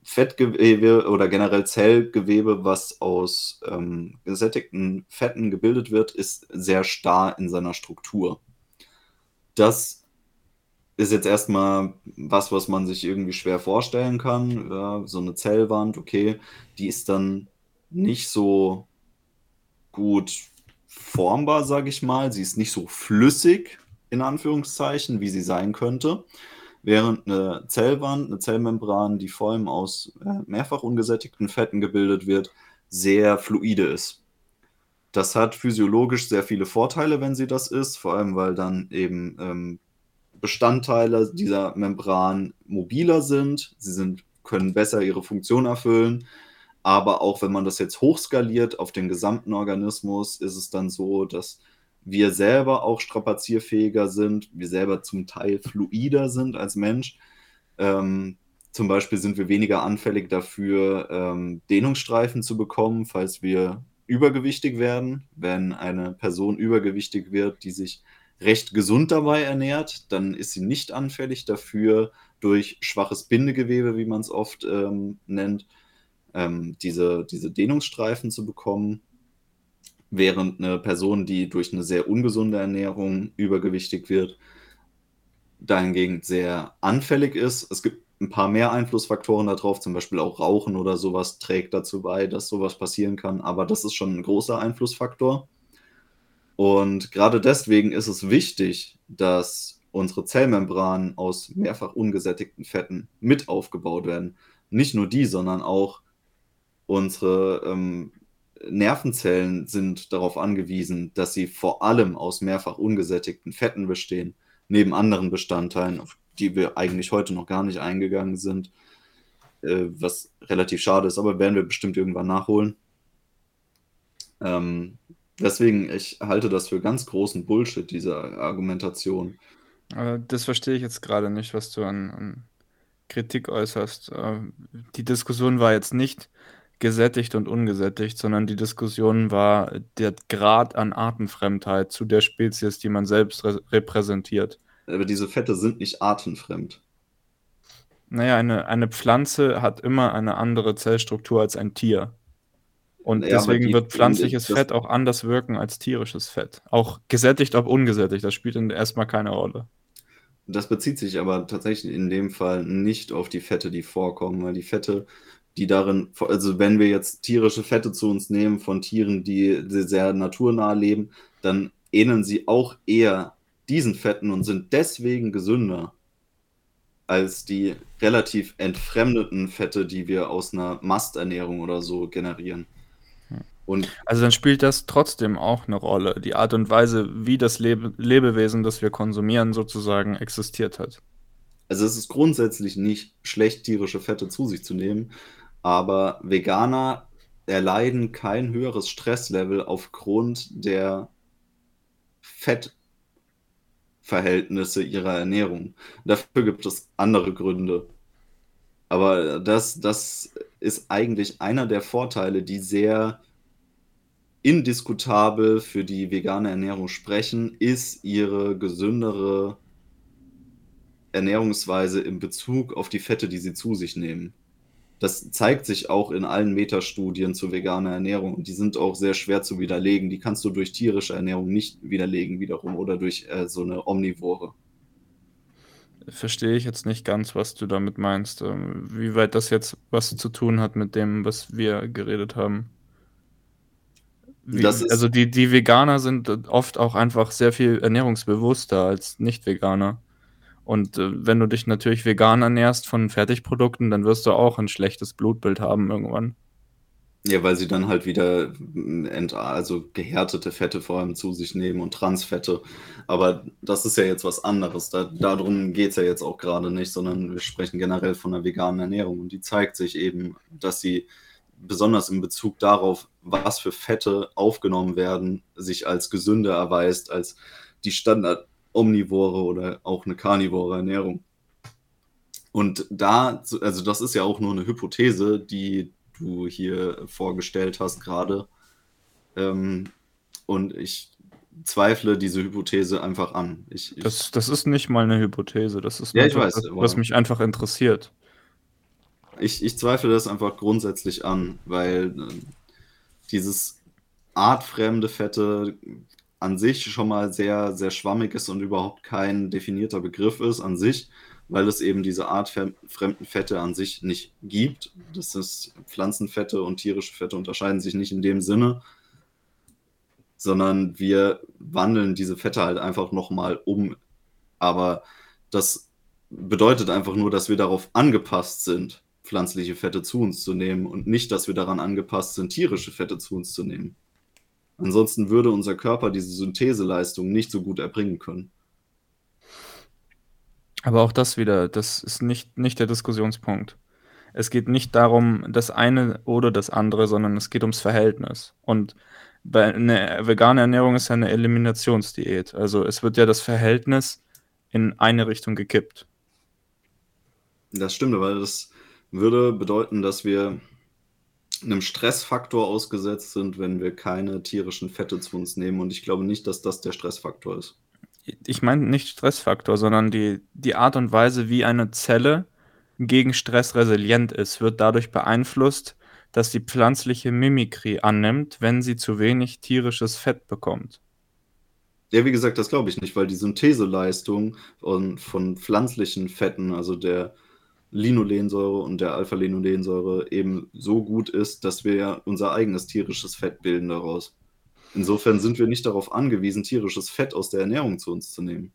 Fettgewebe oder generell Zellgewebe, was aus ähm, gesättigten Fetten gebildet wird, ist sehr starr in seiner Struktur. Das ist jetzt erstmal was, was man sich irgendwie schwer vorstellen kann. Ja, so eine Zellwand, okay, die ist dann nicht so gut formbar, sage ich mal. Sie ist nicht so flüssig, in Anführungszeichen, wie sie sein könnte. Während eine Zellwand, eine Zellmembran, die vor allem aus äh, mehrfach ungesättigten Fetten gebildet wird, sehr fluide ist. Das hat physiologisch sehr viele Vorteile, wenn sie das ist, vor allem weil dann eben ähm, Bestandteile dieser Membran mobiler sind. Sie sind, können besser ihre Funktion erfüllen. Aber auch wenn man das jetzt hochskaliert auf den gesamten Organismus, ist es dann so, dass wir selber auch strapazierfähiger sind, wir selber zum Teil fluider sind als Mensch. Ähm, zum Beispiel sind wir weniger anfällig dafür, ähm, Dehnungsstreifen zu bekommen, falls wir übergewichtig werden. Wenn eine Person übergewichtig wird, die sich recht gesund dabei ernährt, dann ist sie nicht anfällig dafür, durch schwaches Bindegewebe, wie man es oft ähm, nennt, ähm, diese, diese Dehnungsstreifen zu bekommen. Während eine Person, die durch eine sehr ungesunde Ernährung übergewichtig wird, dahingegen sehr anfällig ist. Es gibt ein paar mehr Einflussfaktoren darauf, zum Beispiel auch Rauchen oder sowas trägt dazu bei, dass sowas passieren kann, aber das ist schon ein großer Einflussfaktor. Und gerade deswegen ist es wichtig, dass unsere Zellmembranen aus mehrfach ungesättigten Fetten mit aufgebaut werden. Nicht nur die, sondern auch unsere ähm, Nervenzellen sind darauf angewiesen, dass sie vor allem aus mehrfach ungesättigten Fetten bestehen, neben anderen Bestandteilen, auf die wir eigentlich heute noch gar nicht eingegangen sind, äh, was relativ schade ist, aber werden wir bestimmt irgendwann nachholen. Ähm, deswegen, ich halte das für ganz großen Bullshit, diese Argumentation. Das verstehe ich jetzt gerade nicht, was du an, an Kritik äußerst. Äh, die Diskussion war jetzt nicht gesättigt und ungesättigt, sondern die Diskussion war der Grad an Artenfremdheit zu der Spezies, die man selbst repräsentiert. Aber diese Fette sind nicht artenfremd. Naja, eine, eine Pflanze hat immer eine andere Zellstruktur als ein Tier. Und ja, deswegen wird pflanzliches Fett auch anders wirken als tierisches Fett. Auch gesättigt, ob ungesättigt, das spielt erstmal keine Rolle. Das bezieht sich aber tatsächlich in dem Fall nicht auf die Fette, die vorkommen, weil die Fette, die darin, also wenn wir jetzt tierische Fette zu uns nehmen von Tieren, die sehr naturnah leben, dann ähneln sie auch eher diesen Fetten und sind deswegen gesünder als die relativ entfremdeten Fette, die wir aus einer Masternährung oder so generieren. Und also dann spielt das trotzdem auch eine Rolle, die Art und Weise, wie das Lebe Lebewesen, das wir konsumieren, sozusagen existiert hat. Also es ist grundsätzlich nicht schlecht, tierische Fette zu sich zu nehmen, aber Veganer erleiden kein höheres Stresslevel aufgrund der Fett Verhältnisse ihrer Ernährung. Dafür gibt es andere Gründe. Aber das, das ist eigentlich einer der Vorteile, die sehr indiskutabel für die vegane Ernährung sprechen, ist ihre gesündere Ernährungsweise in Bezug auf die Fette, die sie zu sich nehmen. Das zeigt sich auch in allen Metastudien zu veganer Ernährung die sind auch sehr schwer zu widerlegen. Die kannst du durch tierische Ernährung nicht widerlegen wiederum oder durch äh, so eine Omnivore. Verstehe ich jetzt nicht ganz, was du damit meinst. Ähm, wie weit das jetzt was zu tun hat mit dem, was wir geredet haben. Wie, also die, die Veganer sind oft auch einfach sehr viel ernährungsbewusster als Nicht-Veganer. Und äh, wenn du dich natürlich vegan ernährst von Fertigprodukten, dann wirst du auch ein schlechtes Blutbild haben irgendwann. Ja, weil sie dann halt wieder ent also gehärtete Fette vor allem zu sich nehmen und Transfette. Aber das ist ja jetzt was anderes. Da, darum geht es ja jetzt auch gerade nicht, sondern wir sprechen generell von einer veganen Ernährung. Und die zeigt sich eben, dass sie besonders in Bezug darauf, was für Fette aufgenommen werden, sich als gesünder erweist als die Standard omnivore oder auch eine karnivore Ernährung. Und da, also das ist ja auch nur eine Hypothese, die du hier vorgestellt hast gerade. Ähm, und ich zweifle diese Hypothese einfach an. Ich, ich das, das ist nicht mal eine Hypothese, das ist ja, ich weiß, was, was mich einfach interessiert. Ich, ich zweifle das einfach grundsätzlich an, weil äh, dieses artfremde Fette an sich schon mal sehr, sehr schwammig ist und überhaupt kein definierter Begriff ist an sich, weil es eben diese Art fremden Fette an sich nicht gibt. Das ist Pflanzenfette und tierische Fette unterscheiden sich nicht in dem Sinne, sondern wir wandeln diese Fette halt einfach nochmal um. Aber das bedeutet einfach nur, dass wir darauf angepasst sind, pflanzliche Fette zu uns zu nehmen und nicht, dass wir daran angepasst sind, tierische Fette zu uns zu nehmen. Ansonsten würde unser Körper diese Syntheseleistung nicht so gut erbringen können. Aber auch das wieder, das ist nicht, nicht der Diskussionspunkt. Es geht nicht darum, das eine oder das andere, sondern es geht ums Verhältnis. Und bei eine vegane Ernährung ist ja eine Eliminationsdiät. Also es wird ja das Verhältnis in eine Richtung gekippt. Das stimmt, aber das würde bedeuten, dass wir einem Stressfaktor ausgesetzt sind, wenn wir keine tierischen Fette zu uns nehmen. Und ich glaube nicht, dass das der Stressfaktor ist. Ich meine nicht Stressfaktor, sondern die, die Art und Weise, wie eine Zelle gegen Stress resilient ist, wird dadurch beeinflusst, dass die pflanzliche Mimikrie annimmt, wenn sie zu wenig tierisches Fett bekommt. Ja, wie gesagt, das glaube ich nicht, weil die Syntheseleistung von, von pflanzlichen Fetten, also der Linolensäure und der Alpha-Linolensäure eben so gut ist, dass wir ja unser eigenes tierisches Fett bilden daraus. Insofern sind wir nicht darauf angewiesen, tierisches Fett aus der Ernährung zu uns zu nehmen.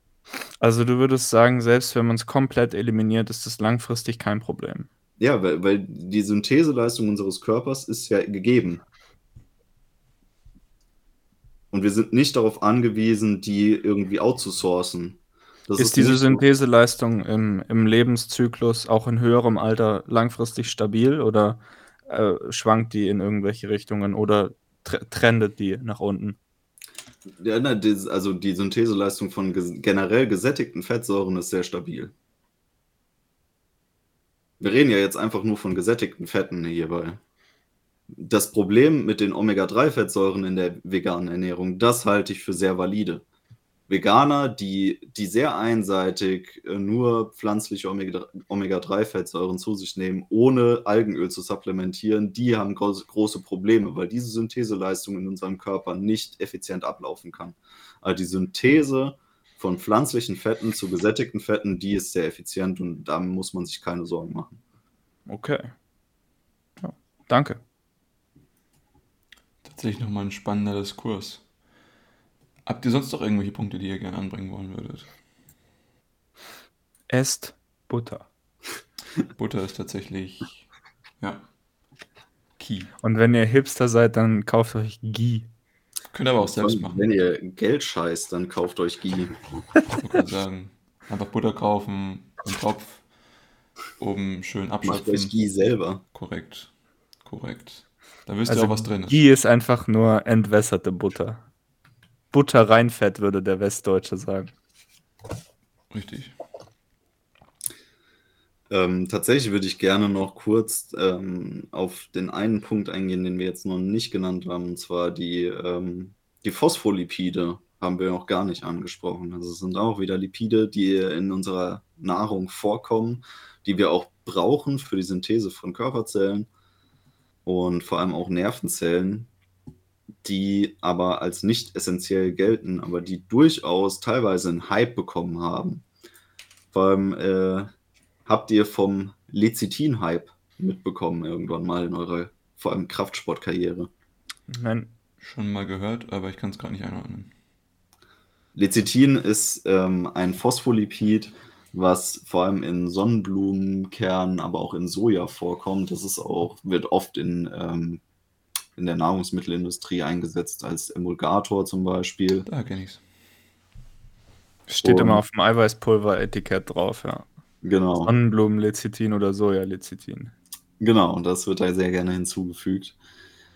Also du würdest sagen, selbst wenn man es komplett eliminiert, ist es langfristig kein Problem. Ja, weil, weil die Syntheseleistung unseres Körpers ist ja gegeben. Und wir sind nicht darauf angewiesen, die irgendwie outzusourcen. Das ist, ist diese Syntheseleistung im, im Lebenszyklus auch in höherem Alter langfristig stabil oder äh, schwankt die in irgendwelche Richtungen oder trendet die nach unten? Ja, ne, also die Syntheseleistung von generell gesättigten Fettsäuren ist sehr stabil. Wir reden ja jetzt einfach nur von gesättigten Fetten hierbei. Das Problem mit den Omega-3-Fettsäuren in der veganen Ernährung, das halte ich für sehr valide. Veganer, die, die sehr einseitig äh, nur pflanzliche Omega-3-Fettsäuren zu sich nehmen, ohne Algenöl zu supplementieren, die haben große, große Probleme, weil diese Syntheseleistung in unserem Körper nicht effizient ablaufen kann. Also die Synthese von pflanzlichen Fetten zu gesättigten Fetten, die ist sehr effizient und da muss man sich keine Sorgen machen. Okay. Ja, danke. Tatsächlich nochmal ein spannender Diskurs. Habt ihr sonst noch irgendwelche Punkte, die ihr gerne anbringen wollen würdet? Esst Butter. Butter ist tatsächlich, ja, Key. Und wenn ihr Hipster seid, dann kauft euch Ghee. Könnt ihr aber auch selbst machen. Wenn ihr Geld scheißt, dann kauft euch Ghee. Ich kann sagen, einfach Butter kaufen, einen Topf, oben schön abschöpfen. Macht euch Ghee selber. Korrekt, korrekt. Da wisst also ihr auch, was drin ist. Ghee ist einfach nur entwässerte Butter. Butter reinfett, würde der Westdeutsche sagen. Richtig. Ähm, tatsächlich würde ich gerne noch kurz ähm, auf den einen Punkt eingehen, den wir jetzt noch nicht genannt haben, und zwar die, ähm, die Phospholipide haben wir noch gar nicht angesprochen. Also es sind auch wieder Lipide, die in unserer Nahrung vorkommen, die wir auch brauchen für die Synthese von Körperzellen und vor allem auch Nervenzellen, die aber als nicht essentiell gelten, aber die durchaus teilweise einen Hype bekommen haben. Vor allem äh, habt ihr vom Lecithin-Hype mitbekommen irgendwann mal in eurer vor allem Kraftsportkarriere? Nein. Schon mal gehört, aber ich kann es gerade nicht einordnen. Lecithin ist ähm, ein Phospholipid, was vor allem in Sonnenblumenkernen, aber auch in Soja vorkommt. Das ist auch, wird oft in ähm, in der Nahrungsmittelindustrie eingesetzt als Emulgator zum Beispiel. Da kenne ich es. Steht Und, immer auf dem Eiweißpulver-Etikett drauf, ja. Genau. Sonnenblumenlecithin oder Sojalecithin. Genau, und das wird da sehr gerne hinzugefügt.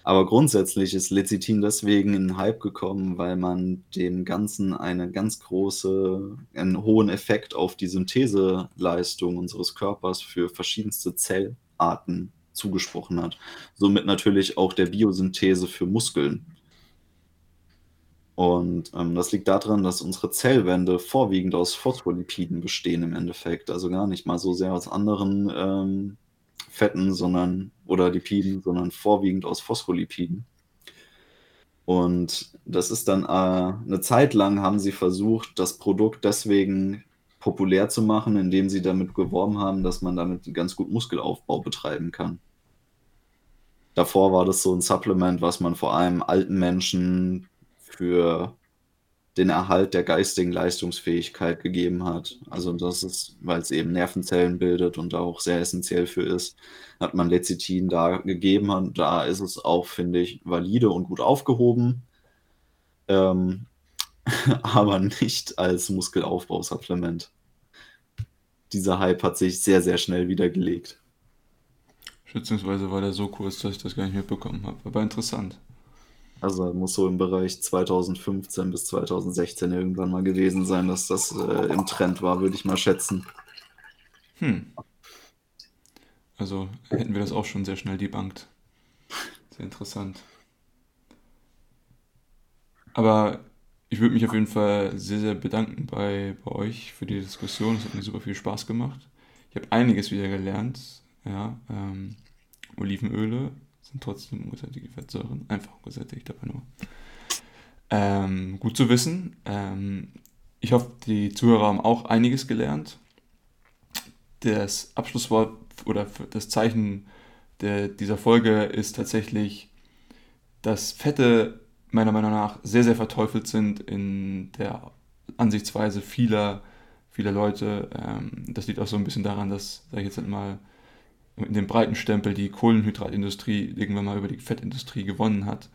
Aber grundsätzlich ist Lecithin deswegen in Hype gekommen, weil man dem Ganzen eine ganz große, einen hohen Effekt auf die Syntheseleistung unseres Körpers für verschiedenste Zellarten zugesprochen hat. Somit natürlich auch der Biosynthese für Muskeln. Und ähm, das liegt daran, dass unsere Zellwände vorwiegend aus Phospholipiden bestehen im Endeffekt. Also gar nicht mal so sehr aus anderen ähm, Fetten, sondern oder Lipiden, sondern vorwiegend aus Phospholipiden. Und das ist dann äh, eine Zeit lang haben sie versucht, das Produkt deswegen populär zu machen, indem sie damit geworben haben, dass man damit ganz gut Muskelaufbau betreiben kann. Davor war das so ein Supplement, was man vor allem alten Menschen für den Erhalt der geistigen Leistungsfähigkeit gegeben hat. Also das ist, weil es eben Nervenzellen bildet und da auch sehr essentiell für ist, hat man Lecithin da gegeben und da ist es auch, finde ich, valide und gut aufgehoben. ähm, aber nicht als Muskelaufbausupplement. Dieser Hype hat sich sehr, sehr schnell wieder gelegt. Schätzungsweise war der so kurz, dass ich das gar nicht mitbekommen habe. Aber interessant. Also muss so im Bereich 2015 bis 2016 irgendwann mal gewesen sein, dass das äh, im Trend war, würde ich mal schätzen. Hm. Also hätten wir das auch schon sehr schnell debunked. Sehr interessant. Aber ich würde mich auf jeden Fall sehr, sehr bedanken bei, bei euch für die Diskussion. Es hat mir super viel Spaß gemacht. Ich habe einiges wieder gelernt. Ja, ähm, Olivenöle sind trotzdem ungesättigte Fettsäuren. Einfach ungesättigt, aber nur. Ähm, gut zu wissen. Ähm, ich hoffe, die Zuhörer haben auch einiges gelernt. Das Abschlusswort oder das Zeichen der, dieser Folge ist tatsächlich, dass Fette meiner Meinung nach sehr, sehr verteufelt sind in der Ansichtsweise vieler, vieler Leute. Ähm, das liegt auch so ein bisschen daran, dass, sage ich jetzt mal, in dem breiten Stempel die Kohlenhydratindustrie irgendwann mal über die Fettindustrie gewonnen hat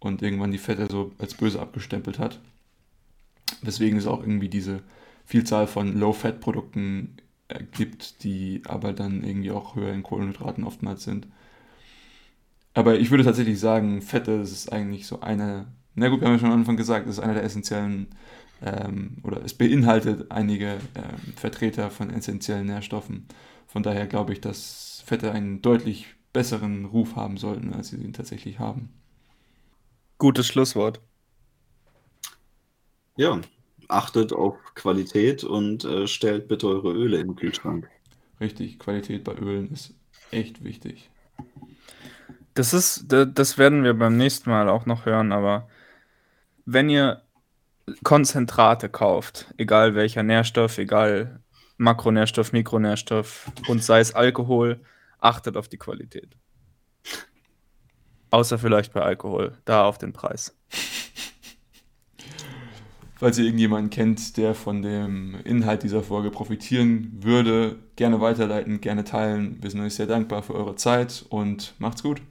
und irgendwann die Fette so als böse abgestempelt hat. Weswegen es auch irgendwie diese Vielzahl von Low-Fat-Produkten gibt, die aber dann irgendwie auch höher in Kohlenhydraten oftmals sind. Aber ich würde tatsächlich sagen, Fette ist eigentlich so eine, na gut, wir haben ja schon am Anfang gesagt, es ist einer der essentiellen, ähm, oder es beinhaltet einige ähm, Vertreter von essentiellen Nährstoffen. Von daher glaube ich, dass Fette einen deutlich besseren Ruf haben sollten, als sie ihn tatsächlich haben. Gutes Schlusswort. Ja, achtet auf Qualität und äh, stellt bitte eure Öle im Kühlschrank. Richtig, Qualität bei Ölen ist echt wichtig. Das ist, das werden wir beim nächsten Mal auch noch hören, aber wenn ihr Konzentrate kauft, egal welcher Nährstoff, egal Makronährstoff, Mikronährstoff und sei es Alkohol, achtet auf die Qualität. Außer vielleicht bei Alkohol, da auf den Preis. Falls ihr irgendjemanden kennt, der von dem Inhalt dieser Folge profitieren würde, gerne weiterleiten, gerne teilen. Wir sind euch sehr dankbar für eure Zeit und macht's gut.